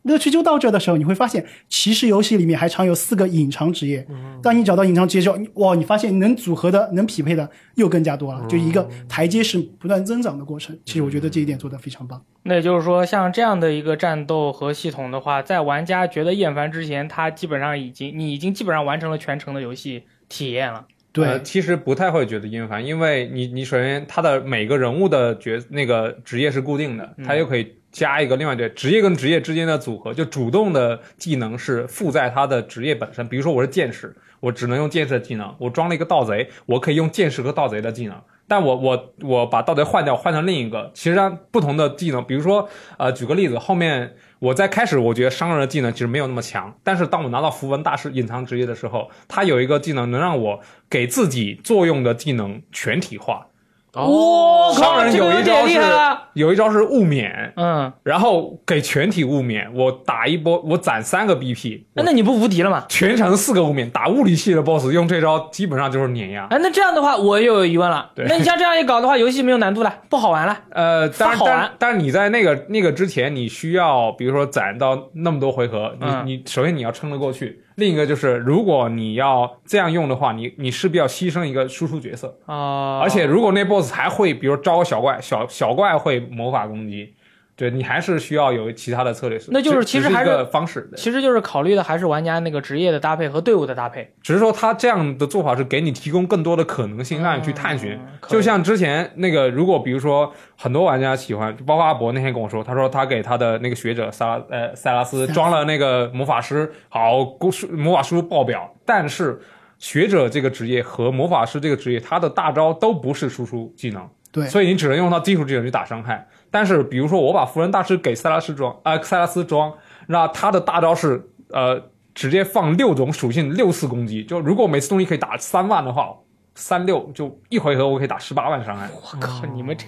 乐趣就到这的时候，你会发现，其实游戏里面还藏有四个隐藏职业。当你找到隐藏职业之后，哇，你发现能组合的、能匹配的又更加多了，就一个台阶是不断增长的过程。其实我觉得这一点做得非常棒。那也就是说，像这样的一个战斗和系统的话，在玩家觉得厌烦之前，他基本上已经你已经基本上完成了全程的游戏体验了。对，呃，其实不太会觉得厌烦，因为你你首先他的每个人物的角那个职业是固定的，他又可以加一个另外的职业跟职业之间的组合，就主动的技能是附在他的职业本身。比如说我是剑士，我只能用剑士的技能；我装了一个盗贼，我可以用剑士和盗贼的技能。但我我我把盗贼换掉，换成另一个，其实让不同的技能，比如说呃，举个例子，后面我在开始我觉得商人的技能其实没有那么强，但是当我拿到符文大师隐藏职业的时候，他有一个技能能让我给自己作用的技能全体化。我靠，商人有一招是厉害了。有一招是物免，嗯，然后给全体物免，我打一波我攒三个 BP，那那你不无敌了吗？全程四个物免，打物理系的 BOSS 用这招基本上就是碾压。哎，那这样的话，我又有疑问了。对那你像这样一搞的话，游戏没有难度了，不好玩了。呃，当然，好玩但但是你在那个那个之前，你需要比如说攒到那么多回合，你、嗯你首先你要撑得过去，另一个就是如果你要这样用的话，你你势必要牺牲一个输出角色，啊、而且如果那 BOSS 还会比如招小怪，小小怪会魔法攻击。对你还是需要有其他的策略，那就是其实还是个方式，其实就是考虑的还是玩家那个职业的搭配和队伍的搭配。只是说他这样的做法是给你提供更多的可能性，让你去探寻。嗯就像之前那个，如果比如说很多玩家喜欢，包括阿伯那天跟我说，他说他给他的那个学者萨拉呃塞拉斯装了那个魔法师，好故事魔法书爆表，但是学者这个职业和魔法师这个职业，他的大招都不是输出技能，对所以你只能用到基础技能去打伤害。但是比如说我把符文大师给塞拉斯装，呃塞拉斯装，那他的大招是呃直接放六种属性六次攻击，就如果每次攻击可以打三万的话，三六就一回合我可以打十八万伤害。我靠，你们这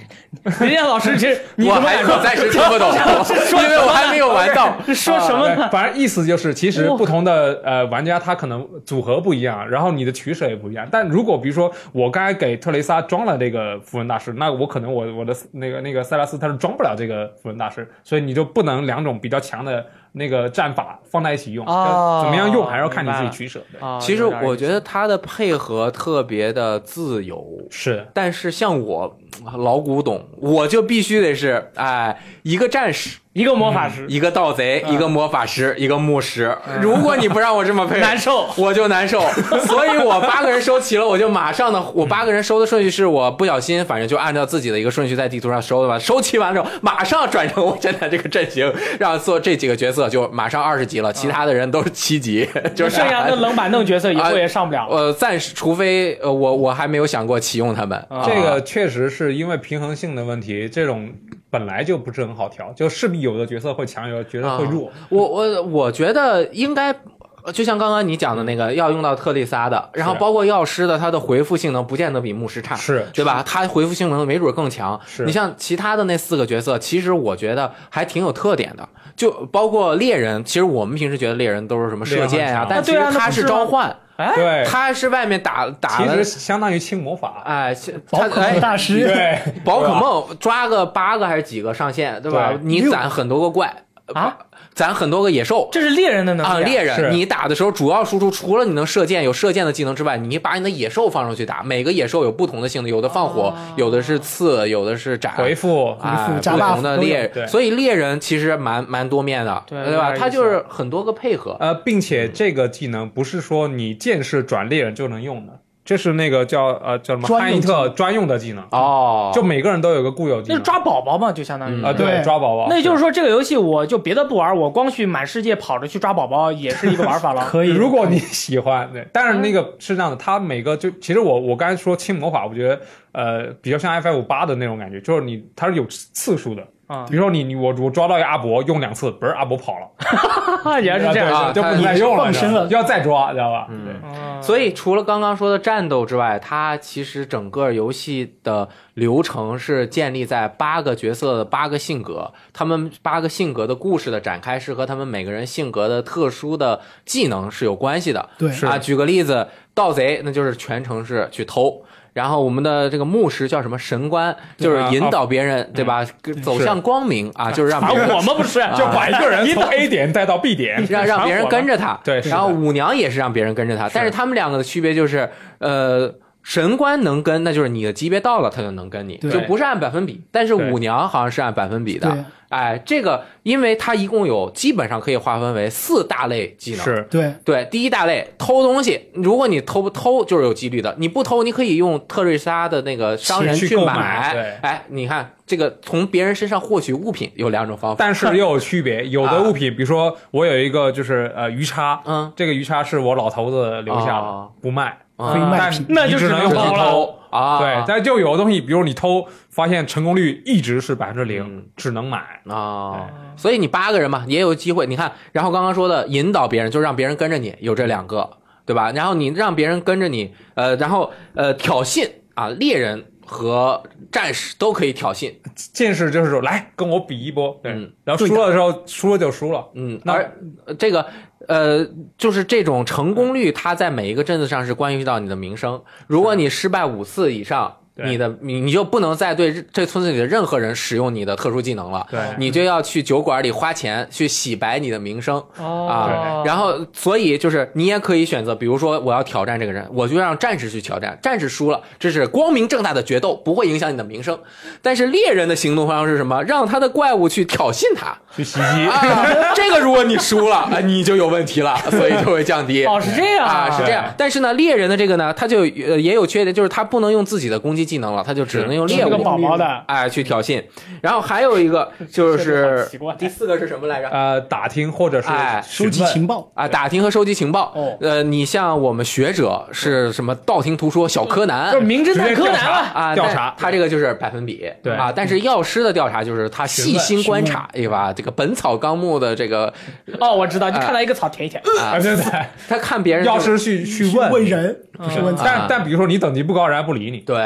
林燕老师这 你我怎么敢说还我暂时听不懂，因为我还没有玩到。这说什么呢？对反正意思就是，其实不同的呃玩家他可能组合不一样，然后你的取舍也不一样。但如果比如说我刚才给特雷莎装了这个符文大师，那我可能我我的那个那个塞拉斯他是装不了这个符文大师，所以你就不能两种比较强的那个战法放在一起用。哦怎么样用还是要看你自己取舍的。啊其实我觉得它的配合特别的自由，是，但是像我老古董，我就必须得是哎一个战士，一个魔法师、一个盗贼，一个魔法师，一个牧师。如果你不让我这么配，难受。我就难受。所以我八个人收齐了，我就马上的，我八个人收的顺序是我不小心，反正就按照自己的一个顺序在地图上收的吧。收齐完之后，马上转成我现在这个阵型，让做这几个角色就马上二十级了，其他的人都是七级，就是剩下的冷板凳角色以后啊也上不了。呃，暂时除非呃我我还没有想过启用他们。啊这个确实是因为平衡性的问题，这种本来就不是很好调，就势必有的角色会强，有的角色会弱。我我我觉得应该。呃就像刚刚你讲的那个，要用到特丽莎的，然后包括药师的，它的回复性能不见得比牧师差，是对吧？它回复性能没准更强。是你像其他的那四个角色，其实我觉得还挺有特点的，就包括猎人。其实我们平时觉得猎人都是什么射箭啊对啊实他是召唤，哎，对，他是外面打打了其实，相当于轻魔法。哎，宝可梦大师，对，宝可梦抓个八个还是几个上线，对吧？对你攒很多个怪啊，攒很多个野兽。这是猎人的能力啊，猎人，你打的时候主要输出除了你能射箭有射箭的技能之外，你把你的野兽放上去打，每个野兽有不同的性能，有的放火，有的是刺，有的是斩，回复啊，回复加不同的猎对，所以猎人其实蛮蛮多面的，对对吧？他就是很多个配合。呃，并且这个技能不是说你剑士转猎人就能用的，这是那个叫呃叫什么汉伊专用技特专用的技能，哦，就每个人都有个固有技能。那是抓宝宝嘛，就相当于嗯啊，对，对抓宝宝。那也就是说，这个游戏我就别的不玩，我光去满世界跑着去抓宝宝 也是一个玩法了。可以。如果你喜欢，对，但是那个是这样的，它每个就其实我我刚才说轻魔法，我觉得呃比较像 F F 八的那种感觉，就是你它是有次数的，啊。比如说你你我我抓到一个阿伯用两次，不是阿伯跑了，原来是这样。啊就不能再用了，放生了。要再抓，知道吧？嗯。所以除了刚刚说的战斗之外，它其实整个游戏的流程是建立在八个角色的八个性格，他们八个性格的故事的展开是和他们每个人性格的特殊的技能是有关系的。对，是。啊，举个例子，盗贼那就是全程是去偷。然后我们的这个牧师叫什么神官，就是引导别人，对吧？走向光明啊，就是让啊别人我们不是，就把一个人从 A 点带到 B 点，让让别人跟着他。对然后舞娘也是让别人跟着他，但是他们两个的区别就是，呃。神官能跟，那就是你的级别到了，他就能跟你，对。就不是按百分比。但是舞娘好像是按百分比的。对，哎，这个因为它一共有基本上可以划分为四大类技能，是。对，对，第一大类偷东西，如果你偷不偷就是有几率的，你不偷，你可以用特瑞莎的那个商人去购买。买对。哎，你看这个从别人身上获取物品有两种方法，但是又有区别，有的物品，比如说我有一个就是呃鱼叉，嗯，这个鱼叉是我老头子留下的哦，不卖，啊但品那就只能能用来偷啊，对，但就有的东西，比如你偷，发现成功率一直是百分之嗯零，只能买。啊，所以你八个人嘛，也有机会。你看，然后刚刚说的引导别人，就是让别人跟着你，有这两个，对吧？然后你让别人跟着你，呃，然后呃挑衅啊，猎人和战士都可以挑衅，剑士就是说，来跟我比一波，对，嗯然后输了的时候，输了就输了。嗯，那而呃这个呃，就是这种成功率，它在每一个镇子上是关系到你的名声。如果你失败五次以上，对你的你你就不能再对这村子里的任何人使用你的特殊技能了，对你就要去酒馆里花钱去洗白你的名声。哦啊，然后所以就是你也可以选择，比如说我要挑战这个人，我就让战士去挑战，战士输了，这是光明正大的决斗，不会影响你的名声。但是猎人的行动方式是什么？让他的怪物去挑衅他去袭击，啊，这个如果你输了，啊，你就有问题了，所以就会降低。哦，是这样啊，是这样。但是呢，猎人的这个呢，他就呃也有缺点，就是他不能用自己的攻击技能了，他就只能用猎这个物宝宝的，哎去挑衅。然后还有一个 就是第四个是什么来着？呃，打听或者是哎收集情报，啊，打听和收集情报。哦。呃，你像我们学者是什么道听途说小柯南。就是名侦探柯南了。啊，调查。他这个就是百分比，对。啊，但是药师的调查就是他细心观察，询对吧？这个《本草纲目》的这个哦，我知道，就看到一个草舔一舔。啊，对对，他看别人药师去去问问人不是问啊。但但比如说你等级不高，人家不理你，对。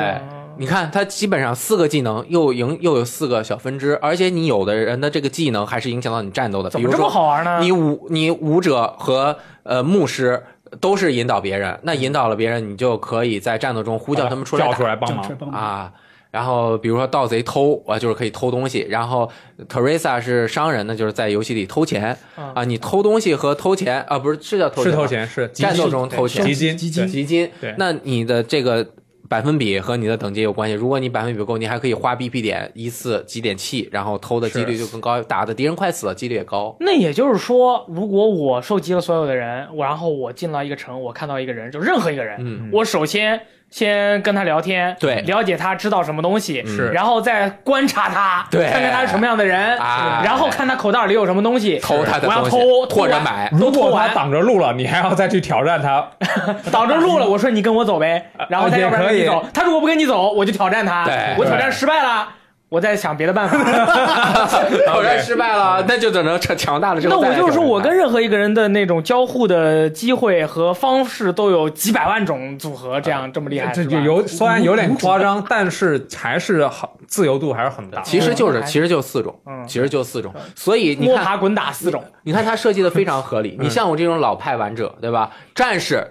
你看，他基本上四个技能又赢又有四个小分支，而且你有的人的这个技能还是影响到你战斗的。怎么这么比如说，好玩呢？你舞你舞者和呃牧师都是引导别人，那引导了别人，你就可以在战斗中呼叫他们出来叫出来帮忙啊。然后比如说盗贼偷啊，就是可以偷东西。然后 Teresa 是商人呢，就是在游戏里偷钱嗯啊。你偷东西和偷钱啊，不是是叫偷钱是偷钱，是战斗中偷钱基金，基金基金对，那你的这个百分比和你的等级有关系。如果你百分比不够，你还可以花 BP 点一次集点气，然后偷的几率就更高，打的敌人快死了，几率也高。那也就是说，如果我收集了所有的人，然后我进了一个城，我看到一个人，就任何一个人，嗯我首先先跟他聊天，对。了解他知道什么东西，是。然后再观察他，对。看看他是什么样的人，啊。然后看他口袋里有什么东西，偷他的我要东西偷，偷完或者买。如果他挡着路了，你还要再去挑战他，挡着路了，我说你跟我走呗，然后再要不然可以。跟你走，他如果不跟你走，我就挑战他对，我挑战失败了，我在想别的办法。果然失败了，那就等着强强大了之那。我就是说，我跟任何一个人的那种交互的机会和方式都有几百万种组合，这样这么厉害，这就有虽然有点夸张，但是还是好自由度还是很大。其实就是嗯其实就四种，嗯其实就四种。所以你看，摸爬滚打四种，你看他设计的非常合理。你像我这种老派玩者，对吧？战士、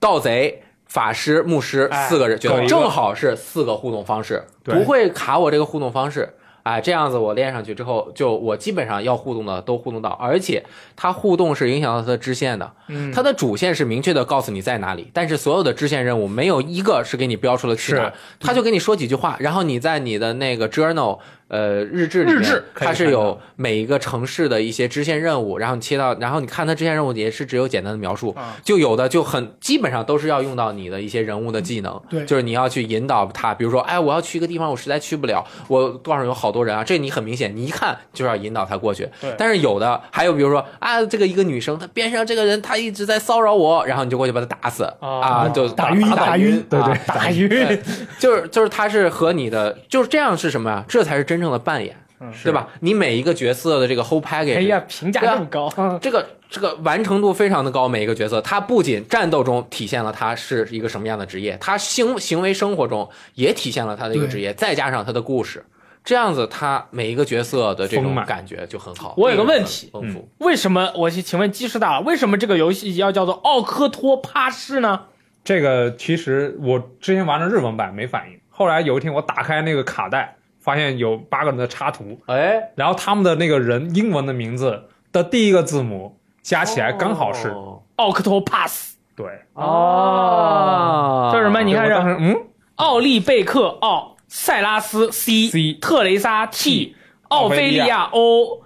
盗贼、法师、牧师哎四个人，各一个正好是四个互动方式，不会卡我这个互动方式。哎，这样子我练上去之后，就我基本上要互动的都互动到，而且它互动是影响到它的支线的。嗯，它的主线是明确的告诉你在哪里，但是所有的支线任务没有一个是给你标出了去哪儿。是，他就给你说几句话，然后你在你的那个 journal 呃日志里面日志它是有每一个城市的一些支线任务，然后你切到，然后你看它支线任务也是只有简单的描述，啊。就有的就很基本上都是要用到你的一些人物的技能，对。就是你要去引导他，比如说，哎，我要去一个地方，我实在去不了，我路上有好多人啊，这你很明显，你一看就要引导他过去。对。但是有的还有比如说啊，这个一个女生，她边上这个人她一直在骚扰我，然后你就过去把她打死。哦啊，就打晕打打晕。对对啊打晕。就是就是他是和你的就是这样是什么呀？这才是真正的扮演。嗯对吧？你每一个角色的这个 whole package，哎呀，评价这么高，这个这个完成度非常的高，每一个角色，他不仅战斗中体现了他是一个什么样的职业，他行行为生活中也体现了他的一个职业，再加上他的故事，这样子他每一个角色的这种感觉就很好。我有个问题丰富，为什么？我请问鸡师大佬，为什么这个游戏要叫做奥科托帕氏呢？这个其实我之前玩的日文版没反应，后来有一天我打开那个卡带，发现有八个人的插图，哎，然后他们的那个人英文的名字的第一个字母加起来刚好是、哦奥克托帕斯。对。哦，叫什么？你看这嗯，奥利贝克奥、塞拉斯 C、C 特雷莎 T、奥菲利亚 O、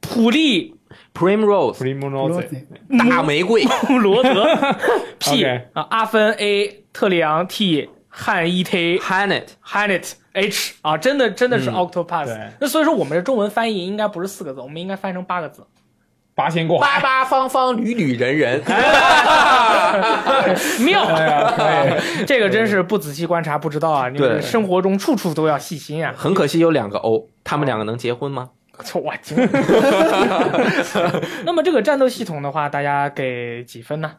普利。Primrose 普利莫诺兹，大玫瑰，穆罗德。P 啊，阿芬 A、特里昂 T、汉伊忒 Hanet Hanet H 啊，真的真的是嗯 Octopus、对那所以说我们的中文翻译应该不是四个字，我们应该翻译成八个字。八仙过海。八八方方缕缕人人，妙，这个真是不仔细观察不知道啊！你们生活中处处都要细心啊！很可惜有两个 O，他们两个能结婚吗？我惊。那么这个战斗系统的话，大家给几分呢？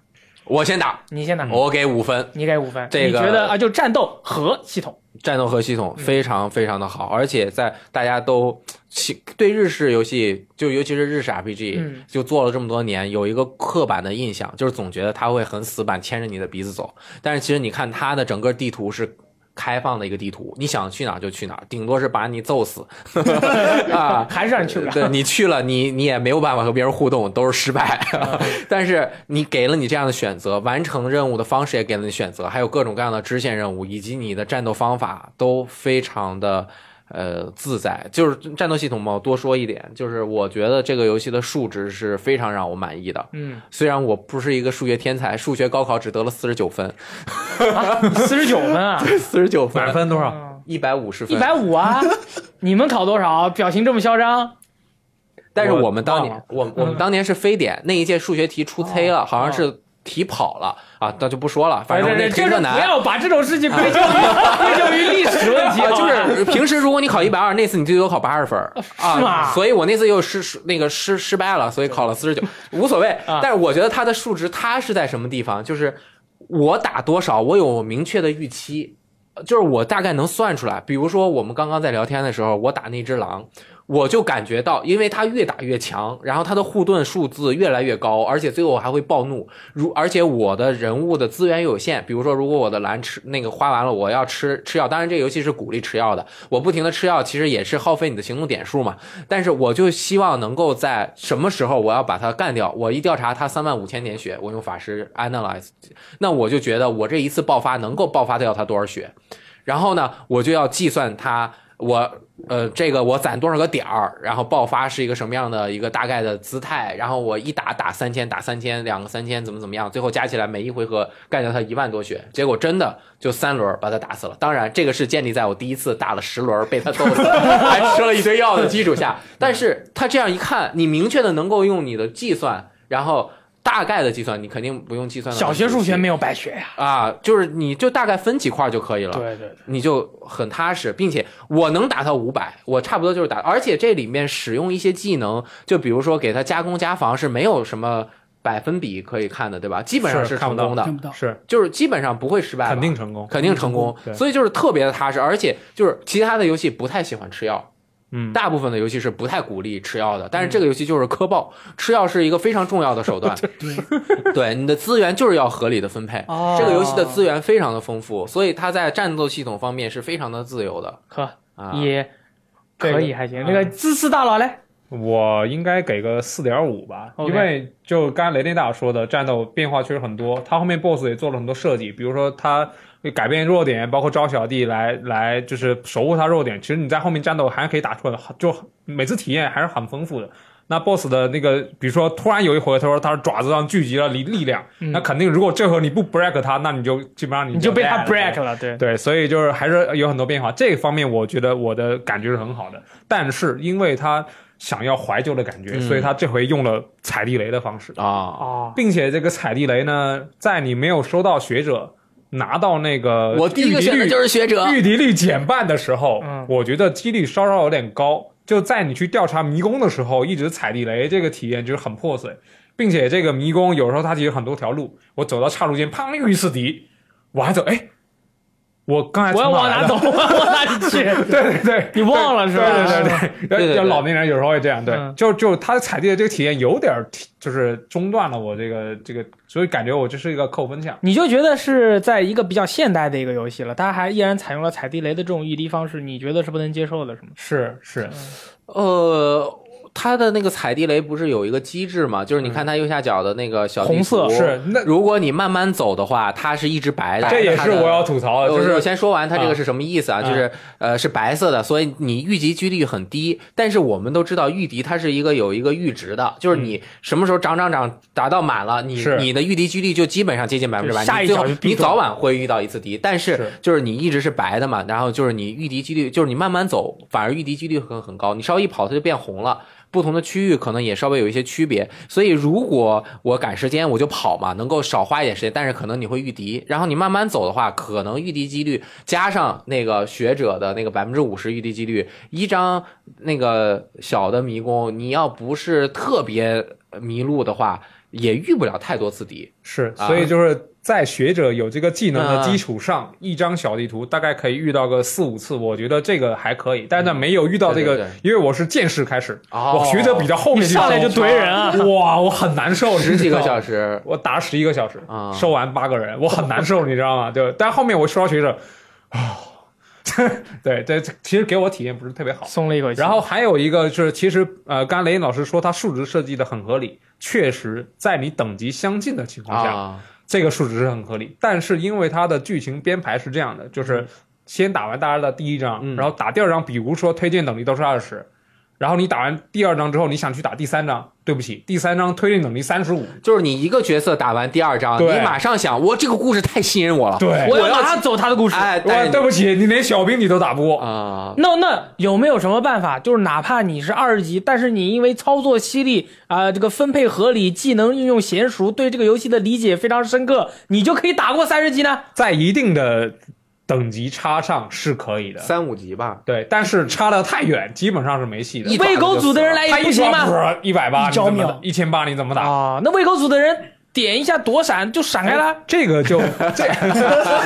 我先打，你先打，我给五分。你给五分。这个你觉得啊，就战斗和系统，战斗和系统非常非常的好，而且在大家都其对日式游戏，就尤其是日式 RPG，、嗯就做了这么多年，有一个刻板的印象，就是总觉得它会很死板，牵着你的鼻子走。但是其实你看它的整个地图是。开放的一个地图，你想去哪儿就去哪儿，顶多是把你揍死 啊！还是让你去不了？对你去了，你你也没有办法和别人互动，都是失败。但是你给了你这样的选择，完成任务的方式也给了你选择，还有各种各样的支线任务，以及你的战斗方法都非常的呃自在。就是战斗系统嘛，我多说一点，就是我觉得这个游戏的数值是非常让我满意的。嗯，虽然我不是一个数学天才，数学高考只得了四十九分，四十九分啊，四十九分，满分多少？一百五十分，一百五啊！你们考多少？表情这么嚣张？但是我我们当年，我我们当年是非典那一届数学题出 C 了，好像是题跑了啊，那就不说了，反正那就是就是不。要把这种事情归咎于 归咎于历史问题就是平时如果你考一百二，那次你最多考八十分是吗啊，所以我那次又失失那个失失败了，所以考了四十九，无所谓。啊但是我觉得它的数值它是在什么地方？就是我打多少，我有明确的预期，就是我大概能算出来。比如说我们刚刚在聊天的时候，我打那只狼。我就感觉到，因为他越打越强，然后他的护盾数字越来越高，而且最后还会暴怒。如而且我的人物的资源有限，比如说如果我的蓝吃那个花完了，我要吃吃药，当然这个游戏是鼓励吃药的，我不停的吃药其实也是耗费你的行动点数嘛。但是我就希望能够在什么时候我要把它干掉，我一调查他三万五千点血，我用法师 analyze，那我就觉得我这一次爆发能够爆发掉他多少血，然后呢，我就要计算他我。呃，这个我攒多少个点儿，然后爆发是一个什么样的一个大概的姿态，然后我一打打三千，打三千，两个三千，怎么怎么样，最后加起来每一回合干掉他一万多血，结果真的就三轮把他打死了。当然，这个是建立在我第一次打了十轮被他揍死，还吃了一堆药的基础下。但是他这样一看，你明确的能够用你的计算，然后大概的计算，你肯定不用计算得小学数学没有白学呀。啊，就是你就大概分几块就可以了。对对对，你就很踏实，并且我能打到五百，我差不多就是打，而且这里面使用一些技能，就比如说给它加工加防是没有什么百分比可以看的，对吧？基本上是成功的看，不到。是就是基本上不会失败吧，肯定成功。肯定成功，对所以就是特别的踏实，而且就是其他的游戏不太喜欢吃药。嗯，大部分的游戏是不太鼓励吃药的，但是这个游戏就是科爆，吃药是一个非常重要的手段。对，对，你的资源就是要合理的分配。哦这个游戏的资源非常的丰富，所以它在战斗系统方面是非常的自由的呵，啊。也可以还行。嗯那个知识大佬嘞，我应该给个四点五吧因为就刚才雷电大佬说的，战斗变化确实很多，他后面 BOSS 也做了很多设计，比如说他会改变弱点，包括招小弟来来就是守护他弱点。其实你在后面战斗还是可以打出来的，就每次体验还是很丰富的。那 BOSS 的那个，比如说突然有一回，他说他爪子上聚集了力力量，那肯定如果这回你不 break 他，那你就基本上你你就被他 break 了，对。对，所以就是还是有很多变化。这方面我觉得我的感觉是很好的，但是因为他想要怀旧的感觉，嗯所以他这回用了踩地雷的方式，啊，啊，并且这个踩地雷呢，在你没有收到学者拿到那个我第一个选的就是学者预敌率减半的时候，嗯我觉得几率稍稍有点高。就在你去调查迷宫的时候，一直踩地雷，这个体验就是很破碎，并且这个迷宫有时候它其实很多条路，我走到岔路间，砰又一次敌，我还走，哎，我刚才我要往哪走？我要往哪里去？对对对，你忘了是吧？对对对对对对就老年人有时候会这样，对，嗯就就他踩地的这个体验有点儿就是中断了我这个这个，所以感觉我这是一个扣分项。你就觉得是在一个比较现代的一个游戏了，它还依然采用了踩地雷的这种御敌方式，你觉得是不能接受的，是吗？是是，呃，它的那个踩地雷不是有一个机制吗？就是你看它右下角的那个小红色是那如果你慢慢走的话，它是一直白的。这也是我要吐槽的，就是我是先说完它这个啊是什么意思啊？啊就是呃是白色的，所以你遇敌几率很低。但是我们都知道御敌它是一个有一个阈值的，就是你什么时候涨涨涨达到满了，你你的御敌几率就基本上接近百分之百。下一你最后脚就必中你早晚会遇到一次敌，但是是就是你一直是白的嘛，然后就是你御敌几率就是你慢慢走，反而御敌几率很很高，你稍微一跑它就变红了。不同的区域可能也稍微有一些区别，所以如果我赶时间我就跑嘛，能够少花一点时间，但是可能你会遇敌，然后你慢慢走的话，可能遇敌几率加上那个学者的那个百分之五十遇敌几率，一张那个小的迷宫，你要不是特别迷路的话，也遇不了太多次敌。是，啊所以就是在学者有这个技能的基础上，一张小地图大概可以遇到个四五次，我觉得这个还可以。但是呢，没有遇到这个，对对对因为我是剑士开始，哦我学者比较后面你上来就怼人啊！哇，我很难受，十几个。小时，我打十一个小时，啊收完八个人，我很难受，你知道吗？对，但后面我收到学者，啊、对，这这其实给我体验不是特别好。松了一口气。然后还有一个就是，其实呃，刚雷音老师说他数值设计的很合理，确实在你等级相近的情况下，啊，这个数值是很合理。但是因为它的剧情编排是这样的，就是先打完大家的第一章，嗯然后打第二章，比如说推荐等级都是二十，然后你打完第二章之后，你想去打第三章，对不起，第三章推力等级三十五，就是你一个角色打完第二章，你马上想，我这个故事太吸引我了，对我马上走他的故事。哎，对不起，你连小兵你都打不过。啊，那那有没有什么办法？就是哪怕你是二十级，但是你因为操作犀利啊、这个分配合理，技能运用娴熟，对这个游戏的理解非常深刻，你就可以打过三十级呢？在一定的等级差上是可以的，三五级吧，对，但是差的太远，基本上是没戏的喂狗组的人来也不行吗？抓一百八，一招秒一千八，你怎么打？啊，那喂狗组的人点一下躲闪就闪开了。这个就 这，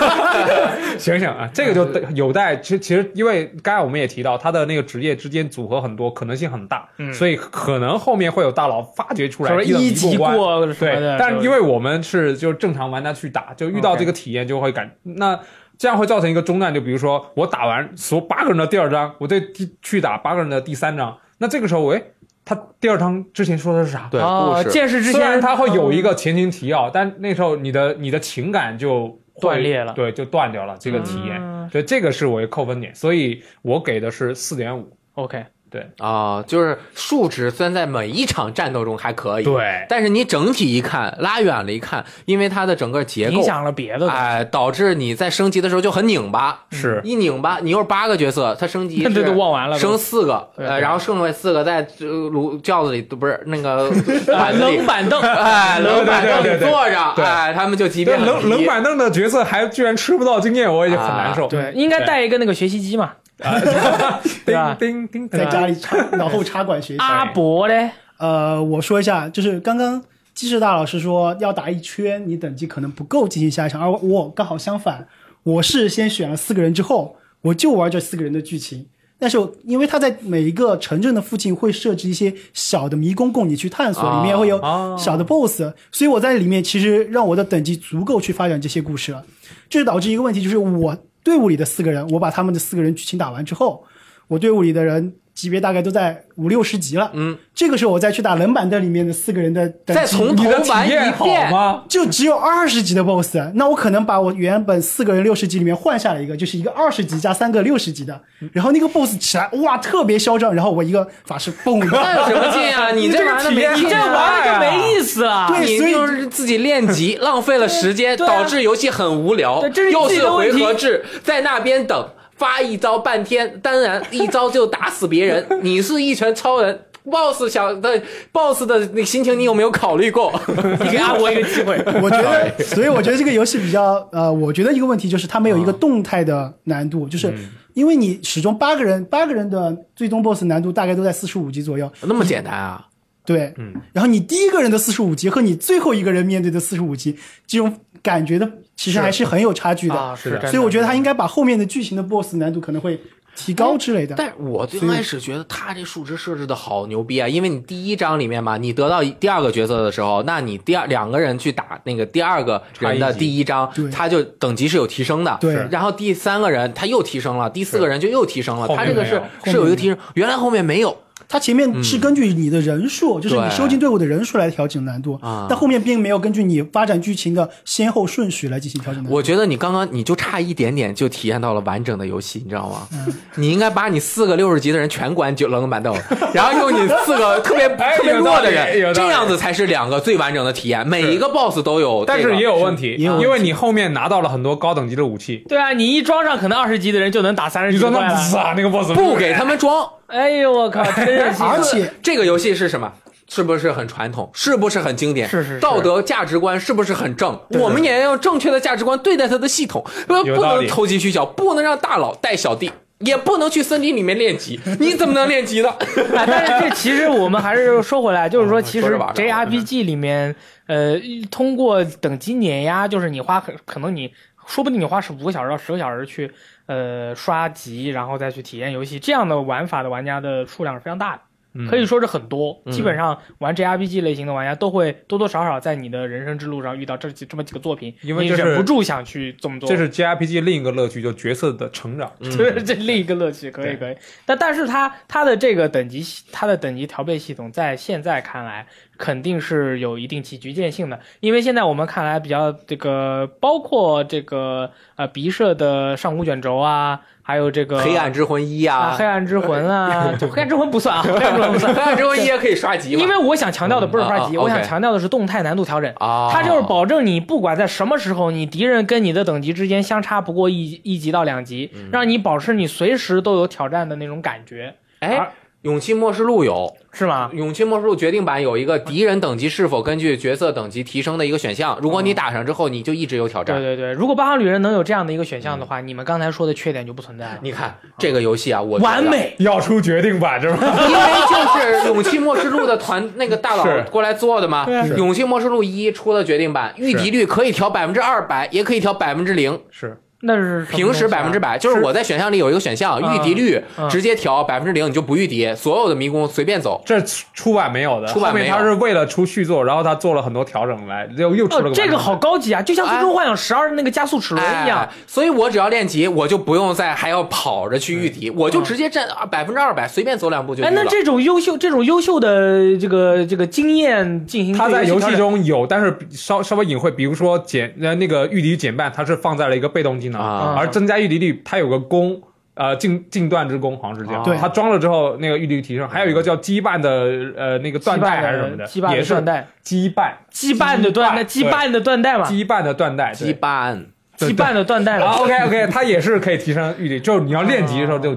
行行啊，这个就有待其实其实因为刚才我们也提到他的那个职业之间组合很多，可能性很大，嗯所以可能后面会有大佬发掘出来一级过对的，，但因为我们是就正常玩家去打，就遇到这个体验就会感那。这样会造成一个中断，就比如说我打完所有八个人的第二张，我再第去打八个人的第三张，那这个时候，哎，他第二章之前说的是啥？对，啊，故事剑士之前虽然他会有一个前情提要，但那时候你的你的情感就断裂了对，就断掉了这个体验。嗯对，这个是我的扣分点，所以我给的是四点五。OK，对啊，就是数值虽然在每一场战斗中还可以，对，但是你整体一看，拉远了一看，因为它的整个结构影，响了别的。哎，导致你在升级的时候就很拧巴，是一拧巴，你又是八个角色，它升级 这都忘完了升四个，呃，然后剩下四个在呃炉轿子里，不是那个 冷，板凳，哎，冷板凳里坐着，对哎，他们就即对便冷冷板凳的角色还居然吃不到经验，我也就很难受。对，应该带一个那个学习机嘛。对吧叮叮叮，在家里插 脑后插管学习。阿伯嘞，呃，我说一下，就是刚刚机智大老师说要打一圈，你等级可能不够进行下一场，而我刚好相反，我是先选了四个人之后，我就玩这四个人的剧情。但是因为他在每一个城镇的附近会设置一些小的迷宫供你去探索，啊里面会有哦小的 BOSS，、所以我在里面其实让我的等级足够去发展这些故事了。这就导致一个问题，就是我队伍里的四个人，我把他们的四个人剧情打完之后，我队伍里的人级别大概都在五六十级了。嗯，这个时候我再去打冷板凳里面的四个人的等级，再从头你的体玩一遍，吗？就只有二十级的 BOSS，那我可能把我原本四个人六十级里面换下来一个，就是一个二十级加三个六十级的，然后那个 BOSS 起来哇特别嚣张，然后我一个法师蹦那有，什么劲啊？你这玩意儿没你这玩的就没意思了。你对所以就是自己练级，浪费了时间，导致游戏很无聊对这是。你又是回合制，在那边等发一招半天，当然一招就打死别人。你是一拳超人，BOSS 想的 BOSS 的那心情，你有没有考虑过？你给阿伯一个机会。我觉得，所以我觉得这个游戏比较呃，我觉得一个问题就是它没有一个动态的难度，就是因为你始终八个人，八个人的最终 BOSS 难度大概都在四十五级左右。那么简单啊？对，嗯。然后你第一个人的四十五级和你最后一个人面对的四十五级，这种感觉的其实还是很有差距的。啊，是的。所以我觉得他应该把后面的剧情的 BOSS 难度可能会。提高之类的，但我最开始觉得他这数值设置的好牛逼啊！因为你第一章里面嘛，你得到第二个角色的时候，那你第二两个人去打那个第二个人的第一章，他就等级是有提升的。对，然后第三个人他又提升了，第四个人就又提升了，他这个是是有一个提升，原来后面没有。它前面是根据你的人数，就是你收进队伍的人数来调整难度，但后面并没有根据你发展剧情的先后顺序来进行调整难度。我觉得你刚刚你就差一点点就体验到了完整的游戏，你知道吗？你应该把你四个六十级的人全关九冷板凳，然后用你四个特别特别弱的人，这样子才是两个最完整的体验。每一个 BOSS 都有，但是也有问题，因为你后面拿到了很多高等级的武器。对啊，你一装上，可能二十级的人就能打三十级。你说那啊，那个 BOSS 不给他们装。哎呦我靠！而且这个游戏是什么？是不是很传统？是不是很经典？是是。道德价值观是不是很正？我们也要用正确的价值观对待它的系统，不能投机取巧，不能让大佬带小弟，也不能去森林里面练级。你怎么能练级的？但是这其实我们还是说回来，就是说，其实 JRPG 里面，呃，通过等级碾压，就是你花可可能你说不定你花十五个小时到十个小时去。呃，刷级然后再去体验游戏，这样的玩法的玩家的数量是非常大的。可以说是很多，基本上玩 JRPG 类型的玩家都会多多少少在你的人生之路上遇到这几这么几个作品，因为忍不住想去这么做。这是 JRPG 另一个乐趣，就角色的成长，这是这另一个乐趣，可以可以。但但是它它的这个等级，它的等级调配系统，在现在看来肯定是有一定其局限性的，因为现在我们看来比较这个，包括这个呃鼻射的上古卷轴啊。还有这个黑暗之魂一啊，黑暗之魂啊，黑暗之魂不算啊，黑暗之魂不算，黑暗之魂一 也可以刷级。因为我想强调的不是刷级，我想强调的是动态难度调整。它就是保证你不管在什么时候，你敌人跟你的等级之间相差不过一一级到两级，让你保持你随时都有挑战的那种感觉。哎。勇气末世录有是吗？勇气末世录决定版有一个敌人等级是否根据角色等级提升的一个选项，如果你打上之后，你就一直有挑战。对对对，如果八号旅人能有这样的一个选项的话，你们刚才说的缺点就不存在了。你看这个游戏啊，我完美要出决定版是吧？因为就是 勇气末世录的团那个大佬过来做的嘛。勇气末世录一出了决定版，御敌率可以调百分之二百，也可以调百分之零。是。那是平时百分之百，就是我在选项里有一个选项，御敌率直接调百分之零，你就不御敌，所有的迷宫随便走。这出版没有的，出版没有。他是为了出续作，然后他做了很多调整来，又又出了。这个好高级啊，就像《最终幻想十二》那个加速齿轮一样。所以我只要练级，我就不用再还要跑着去御敌，我就直接占百分之二百，随便走两步就。哎，那这种优秀、这种优秀的这个这个经验进行，他在游戏中有，但是稍稍微隐晦，比如说减呃那个御敌减半，它是放在了一个被动技能，而增加。加御敌率，它有个弓，呃，近近段之弓，好像是这样。对，它装了之后，那个御敌率提升。还有一个叫羁绊的，呃，那个断带还是什么的，也是断带。羁绊，羁绊的断带，羁绊的断带嘛。羁绊的断带，羁绊，羁绊的断带。OK OK，它也是可以提升御敌，就是你要练级的时候就。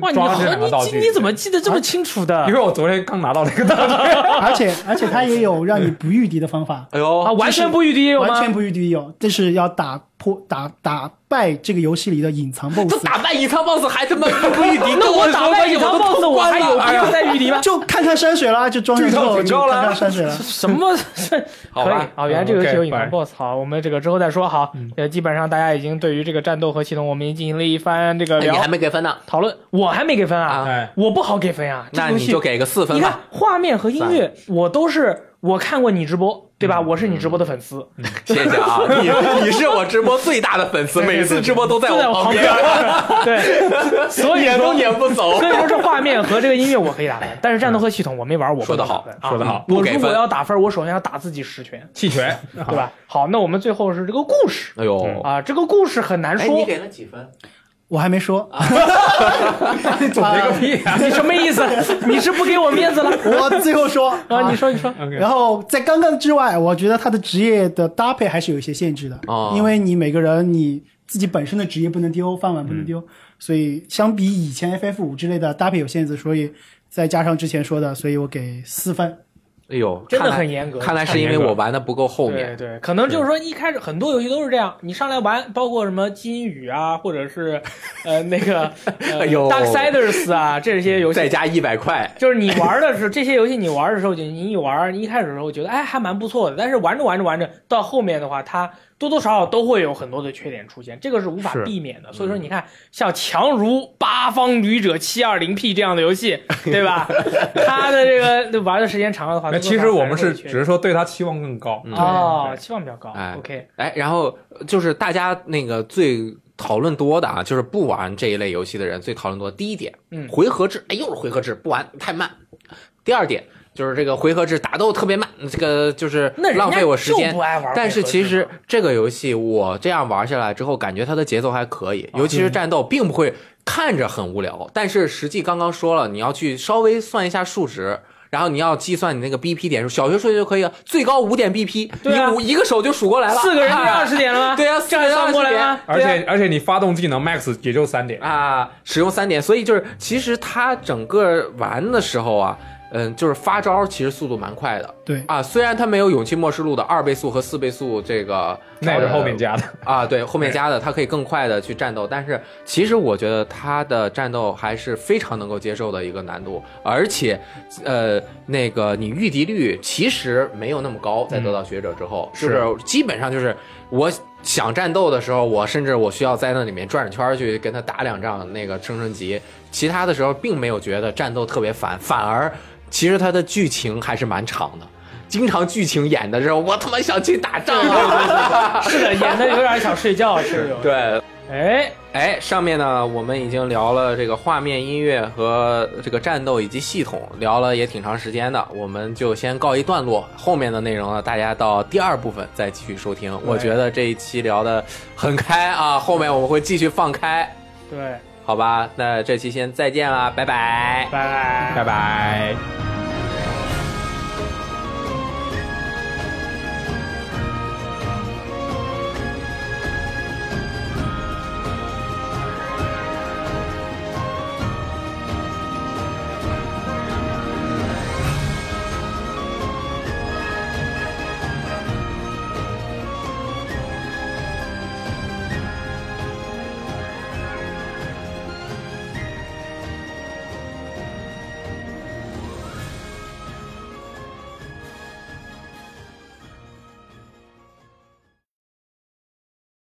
哇，你你你怎么记得这么清楚的？因为我昨天刚拿到那个道具，而且而且它也有让你不御敌的方法。哎呦，完全不御敌有吗？完全不御敌有，这是要打破打打。败这个游戏里的隐藏 BOSS，都打败隐藏 BOSS 还他妈不御敌？那我打败隐藏 BOSS 我还有必要再御敌吗？就看看山水啦，就装上之后就看看山水了。什么？可以啊，原来这个游戏有隐藏 BOSS。好，我们这个之后再说。好，呃，基本上大家已经对于这个战斗和系统，我们已经进行了一番这个聊。你还没给分呢？讨论，我还没给分啊？我不好给分啊。那你就给个四分吧。你看画面和音乐，我都是。我看过你直播，对吧？我是你直播的粉丝，谢谢啊！你你是我直播最大的粉丝，每次直播都在我旁边，对，所以撵都撵不走。所以说这画面和这个音乐我可以打分，但是战斗和系统我没玩，我说的好，说的好。我如果要打分，我首先要打自己十拳，弃权，对吧？好，那我们最后是这个故事。哎呦啊，这个故事很难说。你给了几分？我还没说，你总结个屁啊！你什么意思？你是不给我面子了？我最后说啊，你说你说。然后在刚刚之外，我觉得他的职业的搭配还是有一些限制的哦，因为你每个人你自己本身的职业不能丢，饭碗不能丢，所以相比以前 FF 五之类的搭配有限制，所以再加上之前说的，所以我给四分。哎呦，真的很严格。看来是因为我玩的不够后面。对对，可能就是说一开始很多游戏都是这样，你上来玩，包括什么金宇啊，或者是呃那个呃 哎呦 Darksiders 啊这些游戏，再加一百块，就是你玩的时候，这些游戏你玩的时候，就你一玩，你一开始的时候觉得哎还蛮不错的，但是玩着玩着玩着，到后面的话，它多多少少都会有很多的缺点出现，这个是无法避免的。所以说，你看像强如《八方旅者七二零 P》这样的游戏，对吧？他的这个玩的时间长了的话，那其实我们是只是说对他期望更高。嗯哦，期望比较高。哎 OK，哎，然后就是大家那个最讨论多的啊，就是不玩这一类游戏的人最讨论多的第一点，嗯回合制，哎，又是回合制，不玩太慢。第二点就是这个回合制打斗特别慢，这个就是浪费我时间不。爱玩但是其实这个游戏我这样玩下来之后，感觉它的节奏还可以，哦尤其是战斗，并不会看着很无聊。但是实际刚刚说了，你要去稍微算一下数值。然后你要计算你那个 BP 点数，小学数学就可以了，最高五点 BP，啊你五一个手就数过来了，四个人二十点了吗？对啊，这还算不过来吗？而且而且你发动技能 max 也就三点，啊，使用三点，所以就是其实它整个玩的时候啊，嗯，就是发招其实速度蛮快的对，啊。虽然它没有勇气末世录的二倍速和四倍速这个那是后面加的。啊，对，后面加的它可以更快的去战斗，但是其实我觉得它的战斗还是非常能够接受的一个难度，而且，呃，那个你御敌率其实没有那么高，在得到学者之后，嗯就是基本上就是我想战斗的时候，我甚至我需要在那里面转着圈儿去跟他打两仗，那个升升级，其他的时候并没有觉得战斗特别烦，反而其实它的剧情还是蛮长的。经常剧情演的时候，我他妈想去打仗啊！是的，演的有点想睡觉，是有。对，哎，哎，上面呢，我们已经聊了这个画面、音乐和这个战斗以及系统，聊了也挺长时间的，我们就先告一段落。后面的内容呢，大家到第二部分再继续收听。我觉得这一期聊的很开啊，后面我们会继续放开，对，好吧？那这期先再见啦，拜拜。拜拜。拜拜。